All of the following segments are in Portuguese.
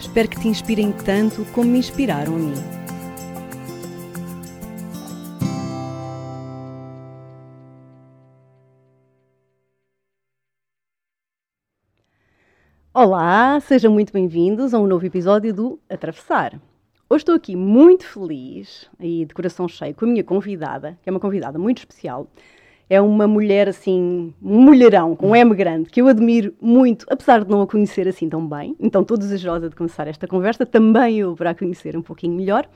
Espero que te inspirem tanto como me inspiraram a mim. Olá, sejam muito bem-vindos a um novo episódio do Atravessar. Hoje estou aqui muito feliz e de coração cheio com a minha convidada, que é uma convidada muito especial. É uma mulher assim, um mulherão com M grande, que eu admiro muito, apesar de não a conhecer assim tão bem. Então estou desejosa de começar esta conversa, também eu para a conhecer um pouquinho melhor.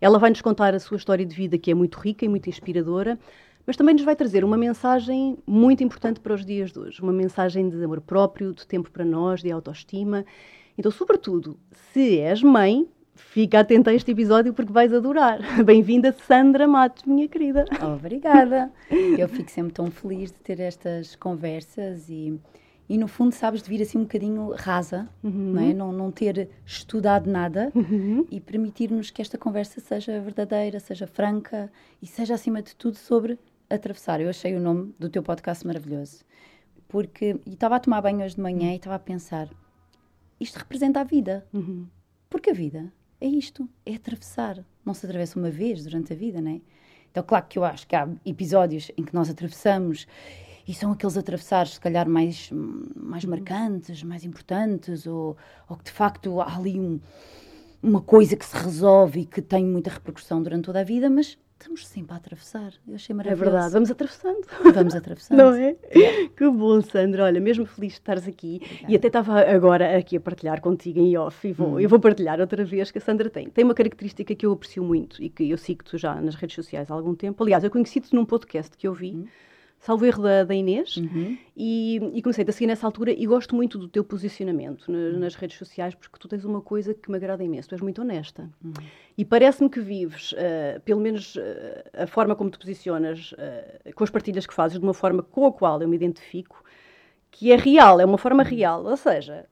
Ela vai nos contar a sua história de vida, que é muito rica e muito inspiradora, mas também nos vai trazer uma mensagem muito importante para os dias de hoje, uma mensagem de amor próprio, de tempo para nós, de autoestima. Então, sobretudo, se és mãe, fica atenta a este episódio porque vais adorar. Bem-vinda, Sandra Matos, minha querida. Obrigada. Eu fico sempre tão feliz de ter estas conversas e, e no fundo, sabes, de vir assim um bocadinho rasa, uhum. não é? Não, não ter estudado nada uhum. e permitir-nos que esta conversa seja verdadeira, seja franca e seja, acima de tudo, sobre atravessar. Eu achei o nome do teu podcast maravilhoso. Porque estava a tomar banho hoje de manhã e estava a pensar: isto representa a vida. Uhum. Porque a vida é isto, é atravessar. Não se atravessa uma vez durante a vida, não é? Então, claro que eu acho que há episódios em que nós atravessamos e são aqueles atravessares, se calhar, mais, mais marcantes, mais importantes, ou, ou que de facto há ali um, uma coisa que se resolve e que tem muita repercussão durante toda a vida, mas estamos sempre a atravessar. Eu achei maravilhoso. É verdade, vamos atravessando. Vamos atravessando. Não é? é? Que bom, Sandra. Olha, mesmo feliz de estares aqui. Obrigada. E até estava agora aqui a partilhar contigo em off e vou, hum. eu vou partilhar outra vez que a Sandra tem. Tem uma característica que eu aprecio muito e que eu sigo-te já nas redes sociais há algum tempo. Aliás, eu conheci-te num podcast que eu vi. Hum salvo erro da, da Inês, uhum. e, e, comecei a seguir nessa altura e gosto muito do teu posicionamento na, uhum. nas redes sociais, porque tu tens uma coisa que me agrada imenso, tu és muito honesta. Uhum. E parece-me que vives, uh, pelo menos uh, a forma como te posicionas, uh, com as partilhas que fazes, de uma forma com a qual eu me identifico, que é real, é uma forma uhum. real. Ou seja,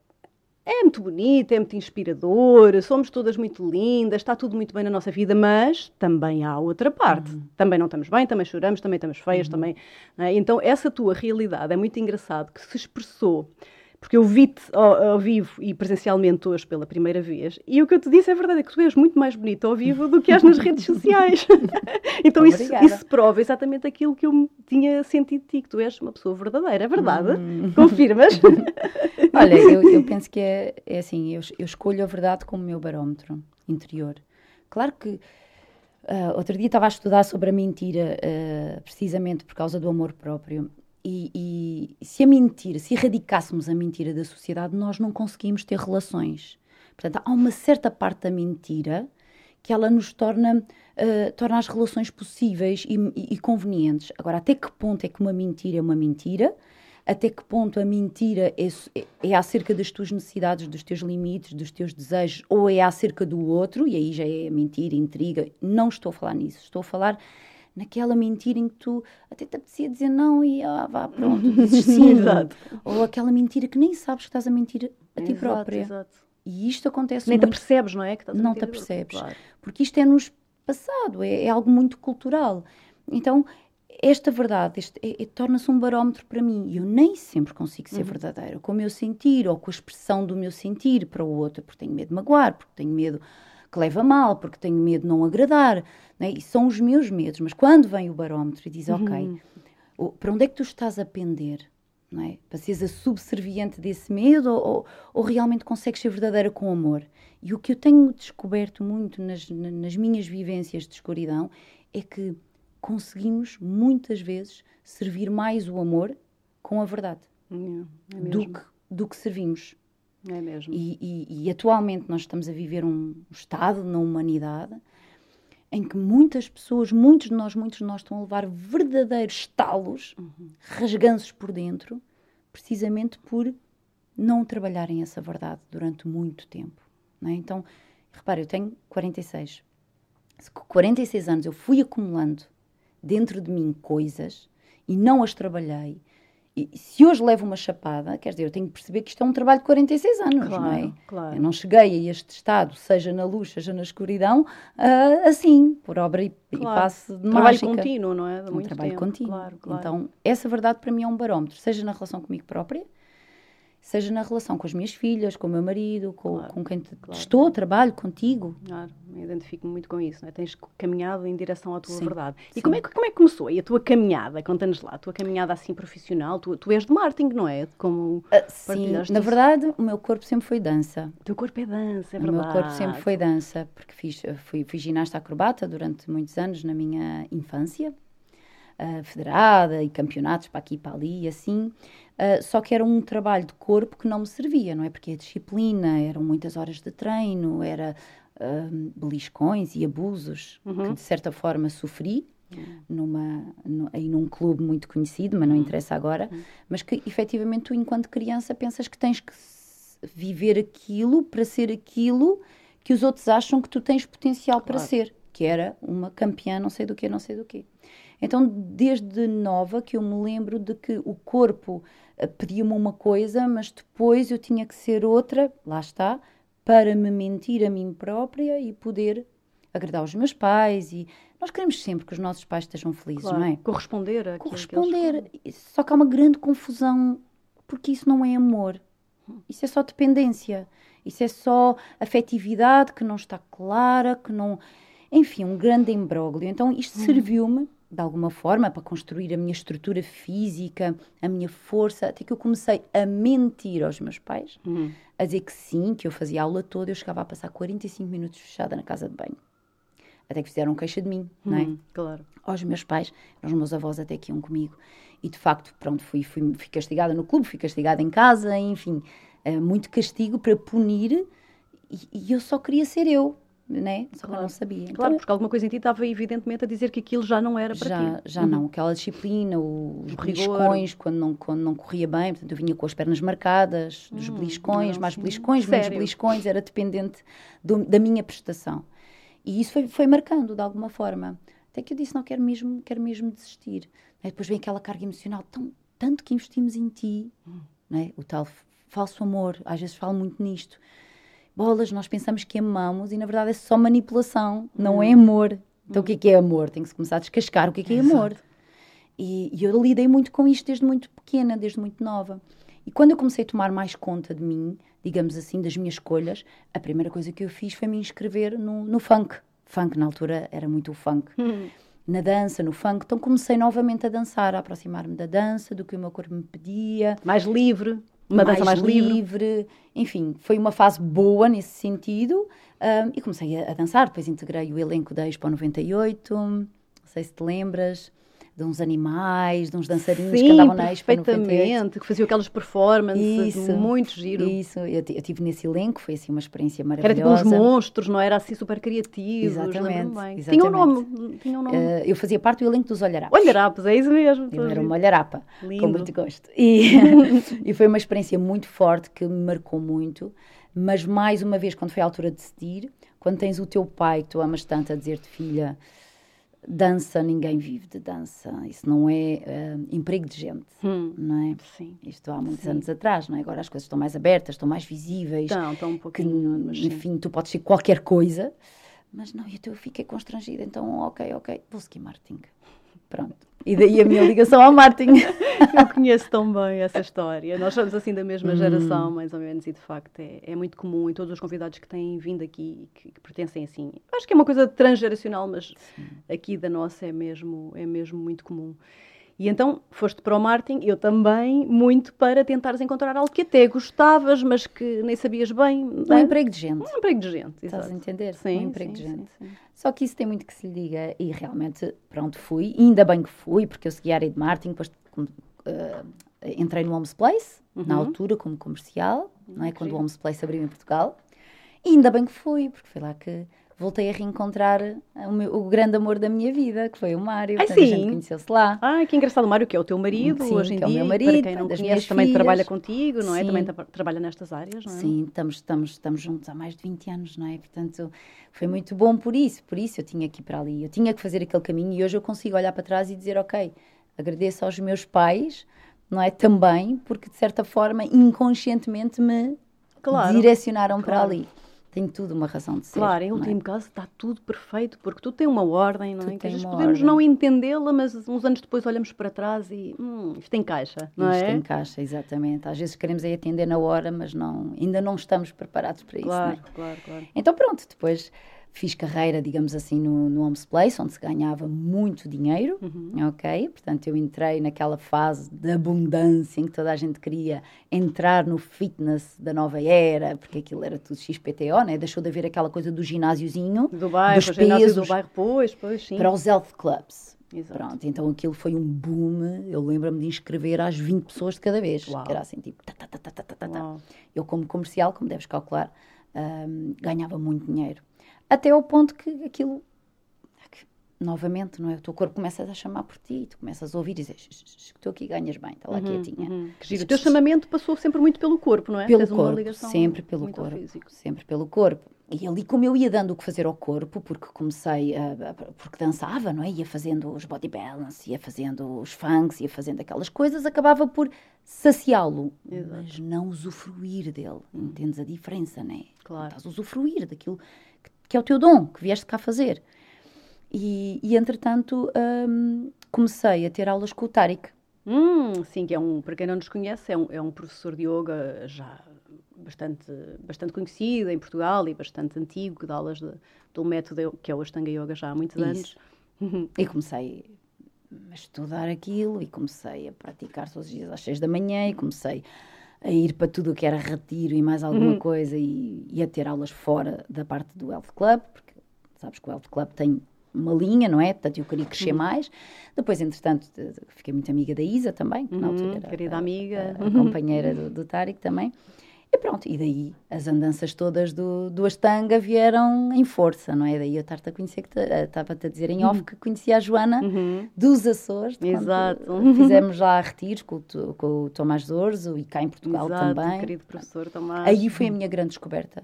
é muito bonito, é muito inspirador, somos todas muito lindas, está tudo muito bem na nossa vida, mas também há outra parte. Uhum. Também não estamos bem, também choramos, também estamos feias, uhum. também. É? Então, essa tua realidade é muito engraçado que se expressou porque eu vi-te ao, ao, vivo e presencialmente hoje pela primeira vez, e o que eu te disse é verdade, é que tu és muito mais bonita ao vivo do que és nas redes sociais. então isso, isso, prova exatamente aquilo que eu tinha sentido de ti, que tu és uma pessoa verdadeira, é verdade? Hum. Confirmas? Olha, eu, eu, penso que é, é assim, eu, eu escolho a verdade como meu barómetro interior. Claro que Uh, outro dia estava a estudar sobre a mentira, uh, precisamente por causa do amor próprio. E, e, se a mentira, se erradicássemos a mentira da sociedade, nós não conseguimos ter relações. Portanto, há uma certa parte da mentira que ela nos torna, uh, torna as relações possíveis e, e, e, convenientes. Agora, até que ponto é que uma mentira é uma mentira? Até que ponto a mentira é, é, é acerca das tuas necessidades, dos teus limites, dos teus desejos, ou é acerca do outro? E aí já é mentira, intriga. Não estou a falar nisso. Estou a falar naquela mentira em que tu até te apetecia dizer não e ah, vá, pronto, dizes sim. Ou aquela mentira que nem sabes que estás a mentir a ti exato, própria. Exato. E isto acontece Nem muito... te percebes, não é? Que não te percebes. Claro. Porque isto é-nos passado, é, é, algo muito cultural. Então, esta verdade é, é, torna-se um barómetro para mim. E eu nem sempre consigo ser uhum. verdadeira com o meu sentir ou com a expressão do meu sentir para o outro, porque tenho medo de magoar, porque tenho medo que leva mal, porque tenho medo de não agradar. Né? E são os meus medos. Mas quando vem o barómetro e diz, uhum. ok, para onde é que tu estás a pender? Não é? Para seres a subserviente desse medo ou, ou, ou, realmente consegues ser verdadeira com amor? E o que eu tenho descoberto muito nas, nas minhas vivências de escuridão é que conseguimos muitas vezes servir mais o amor com a verdade é, é do, que, do que servimos é mesmo. E, e, e, atualmente nós estamos a viver um estado na humanidade em que muitas pessoas, muitos de nós, muitos de nós estão a levar verdadeiros estalos, uhum. rasganços por dentro, precisamente por não trabalharem essa verdade durante muito tempo. É? Então, Repara, eu tenho 46. Se com 46 anos eu fui acumulando dentro de mim coisas e não as trabalhei, e se hoje levo uma chapada, quer dizer, eu tenho que perceber que isto é um trabalho de 46 anos, claro, não é? Claro. Eu não cheguei a este estado, seja na luz, seja na escuridão, uh, assim, por obra e, claro. e passe de Trabalho mágica. contínuo, não é? De um trabalho tempo. contínuo. Claro, claro. Então, essa verdade para mim é um barómetro, seja na relação comigo própria, seja na relação com as minhas filhas, com o meu marido, com, Claro, com quem claro. estou, trabalho contigo. Claro, me identifico muito com isso, não é? Tens caminhado em direção à tua Sim, verdade. E sim. como é, que, como é que começou aí a tua caminhada? Conta-nos lá, a tua caminhada assim profissional. Tu, tu és de marketing, não é? Como Ah, sim, na isso. verdade, o meu corpo sempre foi dança. o teu corpo é dança, é o verdade. meu corpo sempre foi dança, porque fiz, fui, fui ginasta acrobata durante muitos anos na minha infância, ah, federada e campeonatos para aqui e para ali e assim. Ah, só que era um trabalho de corpo que não me servia, não é? Porque a disciplina, eram muitas horas de treino, era ah, beliscões e abusos que de certa forma sofri. Numa, nu- aí num clube muito conhecido, mas não interessa agora, mas que efetivamente tu, enquanto criança, pensas que tens que viver aquilo para ser aquilo que os outros acham que tu tens potencial para Claro. ser, que era uma campeã, não sei do que, não sei do que. Então, desde nova que eu me lembro de que o corpo eh, pedia-me uma coisa, mas depois eu tinha que ser outra, lá está, para me mentir a mim própria e poder agradar os meus pais. E nós queremos sempre que os nossos pais estejam felizes, Claro. não é? Corresponder a corresponder. Só que há uma grande confusão, porque isso não é amor. Isso é só dependência. Isso é só afetividade que não está clara, que não. Enfim, um grande imbróglio. Então, isto serviu-me, de alguma forma, para construir a minha estrutura física, a minha força, até que eu comecei a mentir aos meus pais, a dizer que sim, que eu fazia a aula toda, eu chegava a passar 45 minutos fechada na casa de banho. Até que fizeram queixa de mim, não é? Hum, claro. aos meus pais, aos meus avós até que iam comigo. E de facto, pronto, fui, fui, fui castigada no clube, fui castigada em casa, enfim, eh, muito castigo para punir. E, e eu só queria ser eu, né? Só que eu Claro. não sabia. Então, Claro, porque alguma coisa em ti estava evidentemente a dizer que aquilo já não era para já, ti. Uhum. já não, aquela disciplina, os rigor. beliscões, quando não, quando não corria bem, portanto eu vinha com as pernas marcadas, dos beliscões, não, mais sim. beliscões, menos beliscões, era dependente do- da minha prestação. E isso foi, foi marcando de alguma forma. Até que eu disse, não, quero mesmo, quero mesmo desistir. Aí depois vem aquela carga emocional, tão, tanto que investimos em ti, não é? o tal falso amor, às vezes falo muito nisto. Bolas, nós pensamos que amamos e na verdade é só manipulação, não é amor. Então o que é que é amor? Tem que se começar a descascar o que é que é amor. E, e eu lidei muito com isto desde muito pequena, desde muito nova. E quando eu comecei a tomar mais conta de mim, digamos assim, das minhas escolhas, a primeira coisa que eu fiz foi me inscrever no, no funk. Funk, na altura, era muito o funk. Na dança, no funk. Então comecei novamente a dançar, a aproximar-me da dança, do que o meu corpo me pedia Mais livre, uma dança mais livre. Enfim, foi uma fase boa nesse sentido. ahm, e comecei a, a dançar. Depois integrei o elenco da Expo 98. Não sei se te lembras. De uns animais, de uns dançarinos que Sim, andavam na Expo 98. perfeitamente, que faziam aquelas performances, Isso. muito giro. Isso, eu, ti- eu tive nesse elenco, foi assim uma experiência Era maravilhosa. tipo uns monstros, não era assim super criativos, Exatamente, exatamente. Tinha um nome, tinha um nome. Eh, eu fazia parte do elenco dos Olharapos. Olharapos, é isso mesmo. Eu era uma olharapa, Lindo. com muito gosto. E, e foi uma experiência muito forte que me marcou muito. Mas mais uma vez, quando foi a altura de decidir, quando tens o teu pai que tu amas tanto a dizer-te, filha, dança, ninguém vive de dança. Isso não é eh, emprego de gente, Hum, não é? sim. Isto há muitos Sim. anos atrás, não é? Agora as coisas estão mais abertas, estão mais visíveis. Então, então um que, pouquinho, sim. enfim, tu podes ser qualquer coisa, mas não, eu fiquei constrangida, então, ok, ok, vou seguir marketing. Pronto. E daí a minha ligação ao marketing. Eu conheço tão bem essa história. Nós somos assim da Hum. mesma geração, mais ou menos, e de facto é, é muito comum em todos os convidados que têm vindo aqui, que, que pertencem assim. Acho que é uma coisa transgeracional, mas aqui da nossa é mesmo, é mesmo muito comum. E então foste para o marketing, eu também, muito para tentares encontrar algo que até gostavas, mas que nem sabias bem. Um é? emprego de gente. Um emprego de gente, Estás a exato. entender? Sim, um emprego sim, de gente. sim, sim. Só que isso tem muito que se lhe diga e realmente, pronto, fui. E ainda bem que fui, porque eu segui a área de marketing, depois eh, entrei no Homes Place, na altura, como comercial, não é? Quando o. Homes Place abriu em Portugal. E ainda bem que fui, porque foi lá que voltei a reencontrar o, meu, o, grande amor da minha vida, que foi o Mário. Ai, sim. A gente conheceu-se lá. Ah, que engraçado. O Mário, que é o teu marido sim, hoje em que dia. É o meu marido, para quem não conhece, também filhas. trabalha contigo, não é? Sim. Também trabalha nestas áreas, não é? Sim, estamos, estamos, estamos juntos há mais de 20 anos, não é? Portanto, foi muito bom por isso. Por isso eu tinha que ir para ali. Eu tinha que fazer aquele caminho e hoje eu consigo olhar para trás e dizer, ok, agradeço aos meus pais, não é? Também, porque de certa forma, inconscientemente me claro, direcionaram claro. para ali tem tudo uma razão de ser. Claro, em último é? caso está tudo perfeito, porque tudo tem uma ordem, não é? Que às vezes podemos ordem. não entendê-la, mas uns anos depois olhamos para trás e hum, isto encaixa, não isto é? Isto encaixa, exatamente. Às vezes queremos aí atender na hora, mas não, ainda não estamos preparados para claro, isso. Claro, claro, claro. Então pronto, depois Fiz carreira, digamos assim, no, no Homes Place, onde se ganhava muito dinheiro, uhum. ok? Portanto, eu entrei naquela fase de abundância em que toda a gente queria entrar no fitness da nova era, porque aquilo era tudo XPTO, né? Deixou de haver aquela coisa do ginásiozinho, do bairro, dos pesos, do bairro, pois, pois, sim. Para os health clubs. Exato. Pronto, então aquilo foi um boom. Eu lembro-me de inscrever às 20 pessoas de cada vez. Uau. Que era assim, tipo, tá, tá, tá, eu como comercial, como deves calcular, um, ganhava muito dinheiro até ao ponto que aquilo novamente, não é? O teu corpo começa a chamar por ti, tu começas a ouvir e dizes, estou aqui ganhas bem, está lá uhum, quietinha. Uhum. O teu chamamento passou sempre muito pelo corpo, não é? Pelo corpo, sempre pelo corpo, sempre pelo corpo. E ali como eu ia dando o que fazer ao corpo, porque comecei a, a, porque dançava, não é? Ia fazendo os body balance, ia fazendo os funks, ia fazendo aquelas coisas, acabava por saciá-lo, mas não usufruir dele. Uhum. Entendes a diferença, não é? Claro. Estás a usufruir daquilo que é o teu dom, que vieste cá fazer. E, e entretanto, um, comecei a ter aulas com o Tariq. Hum, sim, que é um, para quem não nos conhece, é um, é um professor de yoga já bastante, bastante conhecido em Portugal e bastante antigo, que dá aulas de, do método que é o Ashtanga Yoga já há muitos Isso. anos. e comecei a estudar aquilo e comecei a praticar todos os dias às seis da manhã e comecei a ir para tudo o que era retiro e mais alguma uhum. coisa e, e, a ter aulas fora da parte do Health Club, porque sabes que o Health Club tem uma linha, não é? Portanto, eu queria crescer uhum. mais. Depois, entretanto, fiquei muito amiga da Isa também, que na altura uhum, era querida a, amiga. A, a companheira do, do Tarek também. E pronto, e daí as andanças todas do, do Astanga vieram em força, não é? Daí eu estar-te a conhecer, que estava-te a dizer em off uhum. que conhecia a Joana uhum. dos Açores. Exato. Fizemos lá retiros com, com o Tomás Zorzo e cá em Portugal Exato, também. querido professor Tomás. Aí foi a minha grande descoberta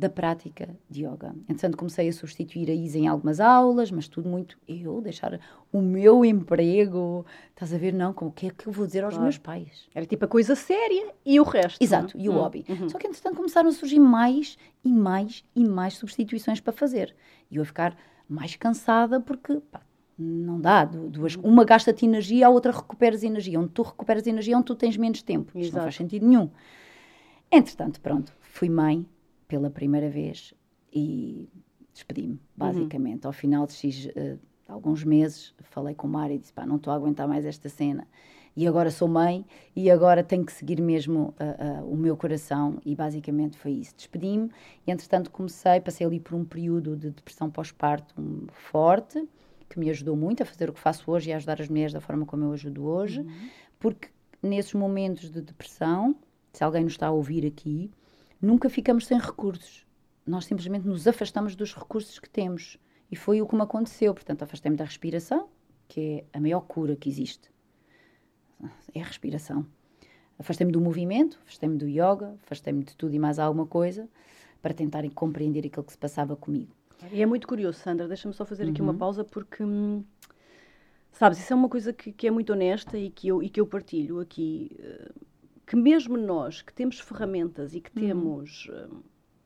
da prática de yoga. Entretanto, comecei a substituir a Isa em algumas aulas, mas tudo muito eu, deixar o meu emprego. Estás a ver? Não, como o que é que eu vou dizer aos claro. meus pais? Era tipo a coisa séria e o resto. Exato, não? e o hum. hobby. Uhum. Só que, entretanto, começaram a surgir mais e mais e mais substituições para fazer. E eu a ficar mais cansada porque, pá, não dá. Duas, uhum. uma gasta-te energia, a outra recuperas energia. Onde tu recuperas energia, onde tu tens menos tempo. Isto não faz sentido nenhum. Entretanto, pronto, fui mãe, pela primeira vez e despedi-me, uhum. basicamente. Uhum. Ao final de X, uh, alguns meses, falei com o Mário e disse: pá, não estou a aguentar mais esta cena. E agora sou mãe e agora tenho que seguir mesmo uh, uh, o meu coração. E basicamente foi isso. Despedi-me e, entretanto, comecei, passei ali por um período de depressão pós-parto forte, que me ajudou muito a fazer o que faço hoje e a ajudar as mulheres da forma como eu ajudo hoje, uhum. porque nesses momentos de depressão, se alguém nos está a ouvir aqui, nunca ficamos sem recursos. Nós simplesmente nos afastamos dos recursos que temos. E foi o que me aconteceu. Portanto, afastei-me da respiração, que é a maior cura que existe. É a respiração. Afastei-me do movimento, afastei-me do yoga, afastei-me de tudo e mais alguma coisa para tentar compreender aquilo que se passava comigo. E é muito curioso, Sandra, deixa-me só fazer aqui uhum. uma pausa porque, hum, sabes, isso é uma coisa que, que, é muito honesta e que eu, e que eu partilho aqui. Uh, que mesmo nós que temos ferramentas e que uhum. temos uh,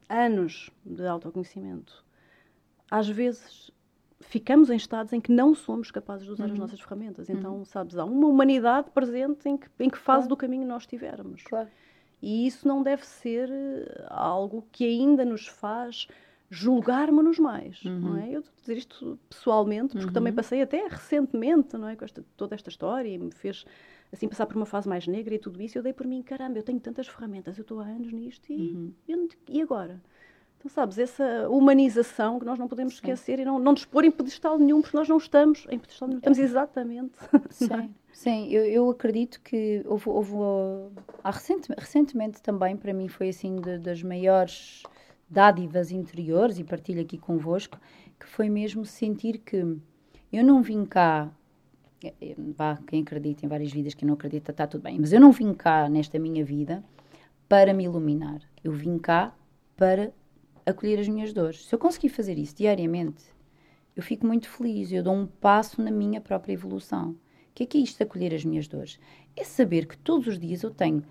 anos de autoconhecimento, às vezes ficamos em estados em que não somos capazes de usar uhum. as nossas ferramentas. Então, uhum. sabes, há uma humanidade presente em que, em que fase claro. do caminho nós estivermos. Claro. E isso não deve ser eh, algo que ainda nos faz julgarmos-nos mais, uhum. não é? Eu estou a dizer isto pessoalmente, porque também uhum. passei até recentemente, não é, com esta, toda esta história e me fez assim passar por uma fase mais negra e tudo isso, eu dei por mim, caramba, eu tenho tantas ferramentas, eu estou há anos nisto e, uhum. e, e agora? Então, sabes, essa humanização que nós não podemos Sim. esquecer e não, não nos pôr em pedestal nenhum, porque nós não estamos em pedestal nenhum, estamos exatamente. Sim, é? Sim eu, eu acredito que houve, houve há recente, recentemente também, para mim, foi assim de, das maiores dádivas interiores, e partilho aqui convosco, que foi mesmo sentir que eu não vim cá, vá, quem acredita em várias vidas, quem não acredita, está tudo bem, mas eu não vim cá nesta minha vida para me iluminar. Eu vim cá para acolher as minhas dores. Se eu conseguir fazer isso diariamente, eu fico muito feliz, eu dou um passo na minha própria evolução. O que é que é isto de acolher as minhas dores? É saber que todos os dias eu tenho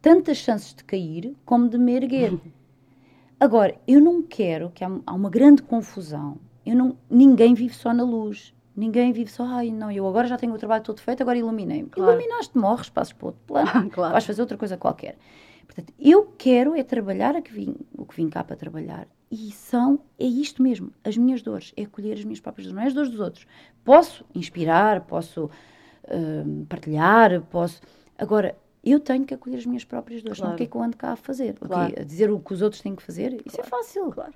tantas chances de cair como de me erguer. Agora, eu não quero que há, há uma grande confusão. Eu não, ninguém vive só na luz. Ninguém vive só, ai não, eu agora já tenho o trabalho todo feito, agora iluminei-me. Claro. Iluminaste, morres, passas para outro plano, claro. vais fazer outra coisa qualquer. Portanto, eu quero é trabalhar que vim, o que vim cá para trabalhar. E são, é isto mesmo, as minhas dores, é acolher as minhas próprias dores, não é as dores dos outros. Posso inspirar, posso uh, partilhar, posso. Agora, eu tenho que acolher as minhas próprias dores. Claro. Não o que é que eu ando cá a fazer? Claro. Okay? A dizer o que os outros têm que fazer? Isso é claro. é fácil. Claro.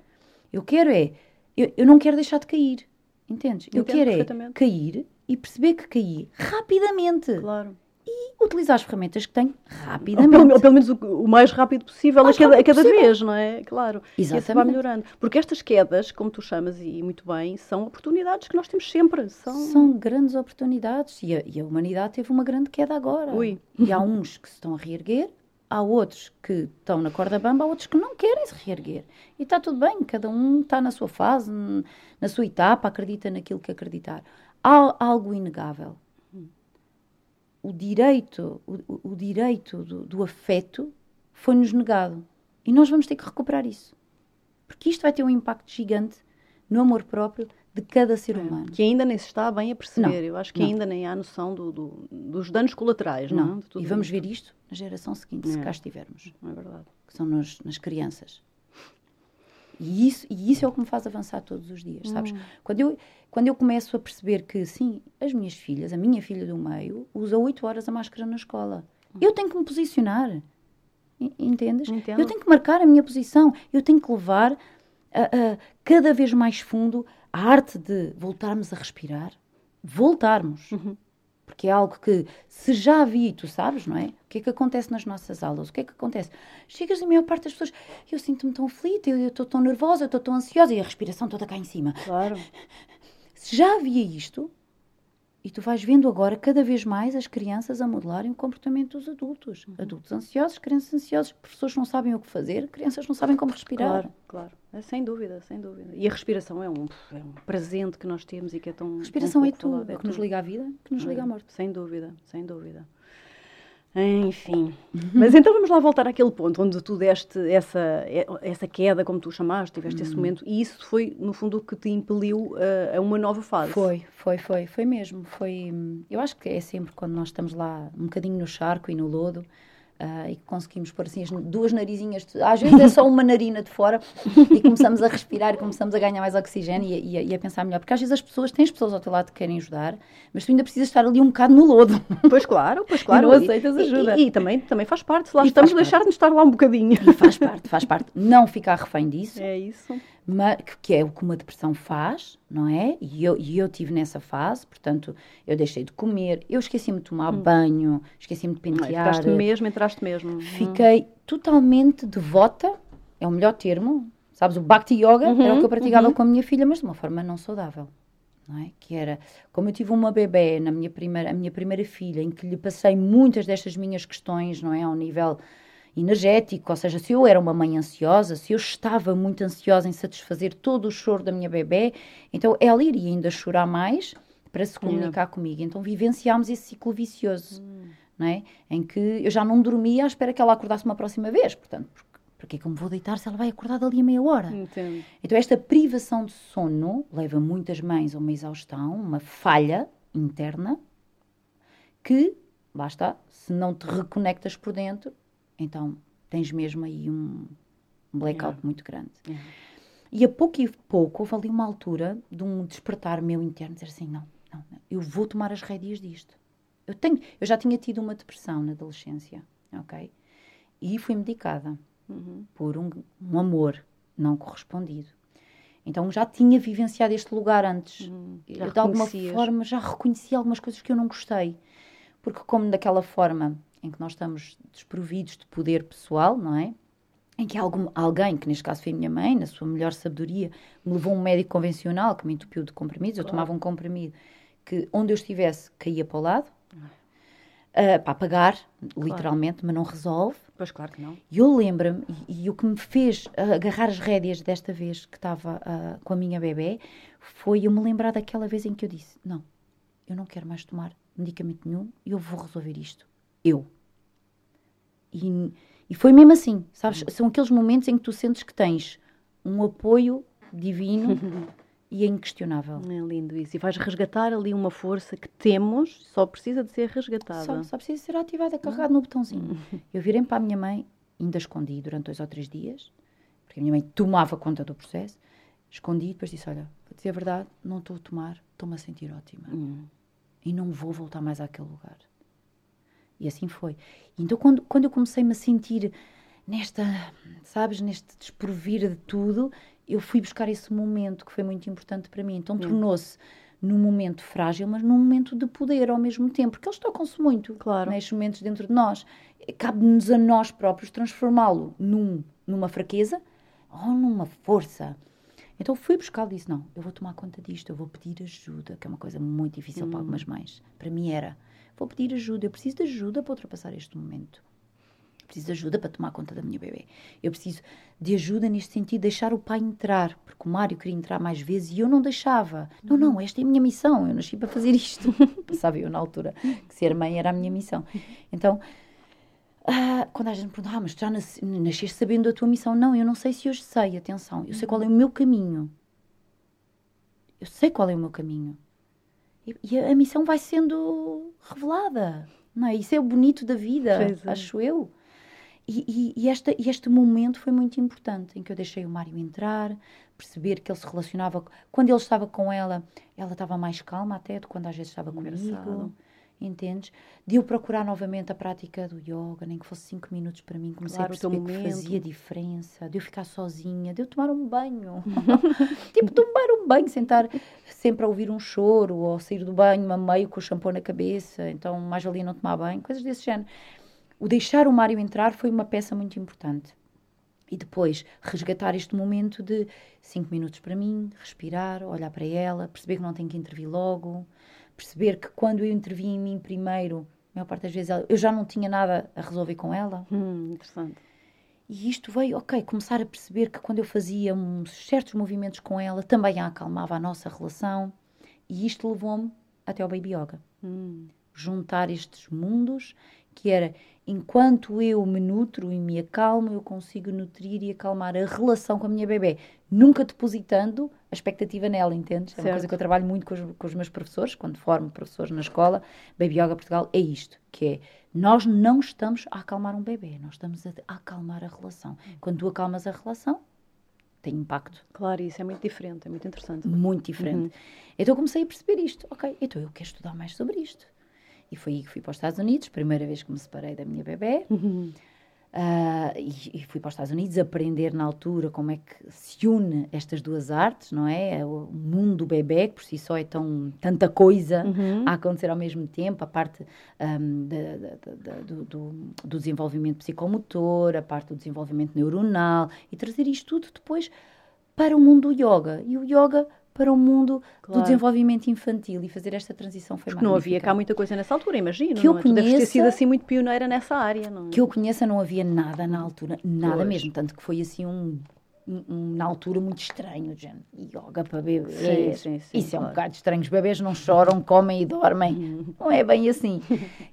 Eu quero é. Eu, eu não quero deixar de cair. Entendes? Eu, eu quero é cair e perceber que caí rapidamente. Claro e utilizar as ferramentas que tenho rapidamente. Ou pelo, ou pelo menos o, o, mais rápido possível mais a cada, a cada possível. vez, não é? Claro. Exatamente. E vai melhorando. Porque estas quedas, como tu chamas e muito bem, são oportunidades que nós temos sempre. São, são grandes oportunidades e a, e a humanidade teve uma grande queda agora. Ui. E há uns que se estão a reerguer, há outros que estão na corda bamba, há outros que não querem se reerguer. E está tudo bem, cada um está na sua fase, na sua etapa, acredita naquilo que acreditar. Há algo inegável o direito, o, o direito do, do afeto foi-nos negado. E nós vamos ter que recuperar isso. Porque isto vai ter um impacto gigante no amor próprio de cada ser é, humano. Que ainda nem se está bem a perceber. Não, Eu acho que não. ainda nem há noção do, do, dos danos colaterais, não? não? e vamos isto. ver isto na geração seguinte, é. se cá estivermos. É verdade. Que são nos, nas crianças. E isso, e isso é o que me faz avançar todos os dias, sabes? Hum. Quando, eu, quando eu começo a perceber que, sim, as minhas filhas, a minha filha do meio, usa 8 horas a máscara na escola. Hum. Eu tenho que me posicionar. Entendes? Entendo. Eu tenho que marcar a minha posição. Eu tenho que levar a, a, cada vez mais fundo a arte de voltarmos a respirar. Voltarmos. Uhum porque é algo que se já vi, tu sabes, não é? O que é que acontece nas nossas aulas? O que é que acontece? Chegas a maior parte das pessoas, eu sinto-me tão aflita, eu estou tão nervosa, eu estou tão ansiosa e a respiração toda cá em cima. Claro. Se já havia isto, e tu vais vendo agora cada vez mais as crianças a modelarem o comportamento dos adultos. Uhum. Adultos ansiosos, crianças ansiosas, professores não sabem o que fazer, crianças não sabem como respirar. Claro, claro. É, sem dúvida, sem dúvida. E a respiração é um, é um presente que nós temos e que é tão. A respiração é tudo, é que nos liga à vida, que nos liga à morte. Sem dúvida, sem dúvida. Enfim. Mas então vamos lá voltar àquele ponto onde tu deste essa, essa queda, como tu chamaste, tiveste esse uhum. momento, e isso foi, no fundo, o que te impeliu a, a uma nova fase. Foi, foi, foi, foi mesmo. Foi, eu acho que é sempre quando nós estamos lá um bocadinho no charco e no lodo, Uh, e conseguimos pôr assim as duas narizinhas, às vezes é só uma narina de fora e começamos a respirar e começamos a ganhar mais oxigênio e, e, e, a pensar melhor, porque às vezes as pessoas, as pessoas ao teu lado que querem ajudar, mas tu ainda precisas estar ali um bocado no lodo. Pois claro, pois claro. E não aceitas ajuda. E, também, também faz parte, se lá estamos, deixar de estar lá um bocadinho. E faz parte, faz parte. Não ficar refém disso. É isso que é o que uma depressão faz, não é? E eu, e eu tive nessa fase, portanto, eu deixei de comer, eu esqueci-me de tomar hum. banho, esqueci-me de pentear. Ficaste mesmo, entraste mesmo. Fiquei hum. totalmente devota, é o melhor termo, sabes? O Bhakti Yoga uhum, era o que eu praticava uhum. com a minha filha, mas de uma forma não saudável. Não é? Que era, como eu tive uma bebê na minha primeira, a minha primeira filha, em que lhe passei muitas destas minhas questões, não é? Ao nível energético, ou seja, se eu era uma mãe ansiosa, se eu estava muito ansiosa em satisfazer todo o choro da minha bebê, então ela iria ainda chorar mais para se comunicar yeah. comigo. Então vivenciámos esse ciclo vicioso, não é? Em que eu já não dormia à espera que ela acordasse uma próxima vez, portanto, porque é que eu me vou deitar se ela vai acordar dali a meia hora? Entendo. Então esta privação de sono leva muitas mães a uma exaustão, uma falha interna, que, lá está, se não te reconectas por dentro, então tens mesmo aí um, um blackout yeah. muito grande. Yeah. E a pouco e pouco houve ali uma altura de um despertar meu interno, dizer assim, não, não, eu vou tomar as rédeas disto. Eu, tenho, eu já tinha tido uma depressão na adolescência, ok? E fui medicada uhum. por um, um, amor não correspondido. Então já tinha vivenciado este lugar antes. Uhum. Eu, de alguma forma já reconheci algumas coisas que eu não gostei. Porque como daquela forma em que nós estamos desprovidos de poder pessoal, não é? em que algum, alguém, que neste caso foi a minha mãe, na sua melhor sabedoria, me levou a um médico convencional que me entupiu de comprimidos. Eu tomava um comprimido que, onde eu estivesse, caía para o lado, uh, para apagar, claro. literalmente, mas não resolve. Pois claro que não. E eu lembro-me, e, e, o que me fez agarrar as rédeas desta vez que estava uh, com a minha bebê, foi eu me lembrar daquela vez em que eu disse: Não, eu não quero mais tomar medicamento nenhum e eu vou resolver isto. Eu. E, e foi mesmo assim, sabes? Uhum. São aqueles momentos em que tu sentes que tens um apoio divino e é inquestionável. É lindo isso. E vais resgatar ali uma força que temos, só precisa de ser resgatada. Só, só precisa ser ativada, carregada no botãozinho. Eu virei para a minha mãe, ainda escondi durante dois ou três dias, porque a minha mãe tomava conta do processo, escondi e depois disse: Olha, para dizer a verdade, não estou a tomar, estou-me a sentir ótima. Hum. E não vou voltar mais àquele lugar. E assim foi. Então, quando, quando eu comecei-me a sentir nesta, sabes, neste desprovir de tudo, eu fui buscar esse momento que foi muito importante para mim. Então tornou-se num momento frágil, mas num momento de poder ao mesmo tempo, porque eles tocam-se muito, claro. nestes momentos dentro de nós. Cabe-nos a nós próprios transformá-lo num, numa fraqueza ou numa força. Então fui buscar e disse: Não, eu vou tomar conta disto, eu vou pedir ajuda, que é uma coisa muito difícil hum. para algumas mães. Para mim era: Vou pedir ajuda, eu preciso de ajuda para ultrapassar este momento preciso de ajuda para tomar conta da minha bebê. Eu preciso de ajuda neste sentido, deixar o pai entrar, porque o Mário queria entrar mais vezes e eu não deixava. Não, não, esta é a minha missão, eu nasci para fazer isto. Pensava eu na altura que ser mãe era a minha missão. Então, ah, quando a gente me pergunta, ah, mas já nasceste sabendo a tua missão? Não, eu não sei se hoje sei, atenção, eu sei qual é o meu caminho. Eu sei qual é o meu caminho. E, e a, a missão vai sendo revelada. Não é? Isso é o bonito da vida, é. acho eu. E, e, e, esta, e este momento foi muito importante, em que eu deixei o Mário entrar, perceber que ele se relacionava. Quando ele estava com ela, ela estava mais calma até do quando às vezes estava comigo. Entendes? De eu procurar novamente a prática do yoga, nem que fosse cinco minutos para mim, comecei claro, a perceber que fazia diferença, de eu ficar sozinha, de eu tomar um banho. tipo, tomar um banho, sentar sempre a ouvir um choro, ou sair do banho a meio com o shampoo na cabeça, então mais valia não tomar banho, coisas desse género o deixar o Mário entrar foi uma peça muito importante. E depois resgatar este momento de cinco minutos para mim, respirar, olhar para ela, perceber que não tenho que intervir logo, perceber que quando eu intervi em mim primeiro, a maior parte das vezes eu já não tinha nada a resolver com ela. Hum, interessante. E isto veio, ok, começar a perceber que quando eu fazia uns certos movimentos com ela, também a acalmava a nossa relação. E isto levou-me até ao Baby Yoga. Hum. Juntar estes mundos, que era enquanto eu me nutro e me acalmo, eu consigo nutrir e acalmar a relação com a minha bebê, nunca depositando a expectativa nela, entendes? É uma coisa que eu trabalho muito com os, com os, meus professores, quando formo professores na escola, Baby Yoga Portugal, é isto, que é, nós não estamos a acalmar um bebê, nós estamos a acalmar a relação. Quando tu acalmas a relação, tem impacto. Claro, isso é muito diferente, é muito interessante. Muito diferente. Uhum. Então eu comecei a perceber isto. Ok, então eu quero estudar mais sobre isto. E foi aí que fui para os Estados Unidos, primeira vez que me separei da minha bebê. Uhum. Uh, e, e, fui para os Estados Unidos aprender na altura como é que se une estas duas artes, não é? é o mundo do bebê, que por si só é tão, tanta coisa uhum. a acontecer ao mesmo tempo, a parte um, do, do, desenvolvimento psicomotor, a parte do desenvolvimento neuronal, e trazer isto tudo depois para o mundo do yoga. E o yoga para o mundo claro. do desenvolvimento infantil e fazer esta transição foi Porque não havia cá muita coisa nessa altura, imagino. Que eu é? conheça, ter sido assim muito pioneira nessa área, não é? Que eu conheça não havia nada na altura, nada pois. mesmo, tanto que foi assim um na altura muito estranho, gente. Yoga para bebês. Sim, sim, sim, Isso claro. é um bocado estranho. Os bebês não choram, comem e dormem. Uhum. Não é bem assim.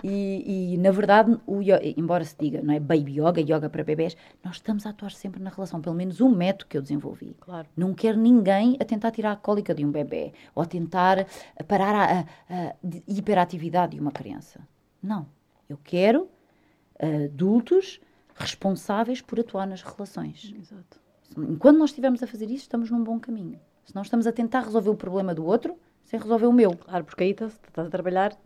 E, e, na verdade, o yoga, embora se diga, não é baby yoga, yoga para bebês, nós estamos a atuar sempre na relação. Pelo menos o método que eu desenvolvi. Claro. Não quero ninguém a tentar tirar a cólica de um bebê ou a tentar parar a, a, a hiperatividade de uma criança. Não. Eu quero adultos responsáveis por atuar nas relações. Exato. Enquanto nós estivermos a fazer isso, estamos num bom caminho. Se nós estamos a tentar resolver o problema do outro, sem resolver o meu. Claro, porque aí estás, estás a trabalhar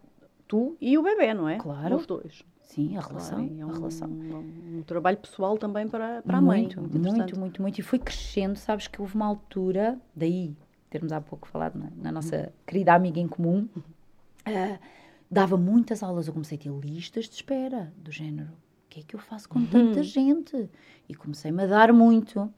tu e o bebê, não é? Claro. Os dois. Sim, a relação. Claro, é um, a relação. Um, um, trabalho pessoal também para, para a mãe. Muito, muito, muito, muito, muito. E foi crescendo, sabes que houve uma altura, daí termos há pouco falado na, na nossa querida amiga em comum, uh, dava muitas aulas, eu comecei a ter listas de espera do género que é que eu faço com tanta uhum. gente? E comecei-me a dar muito.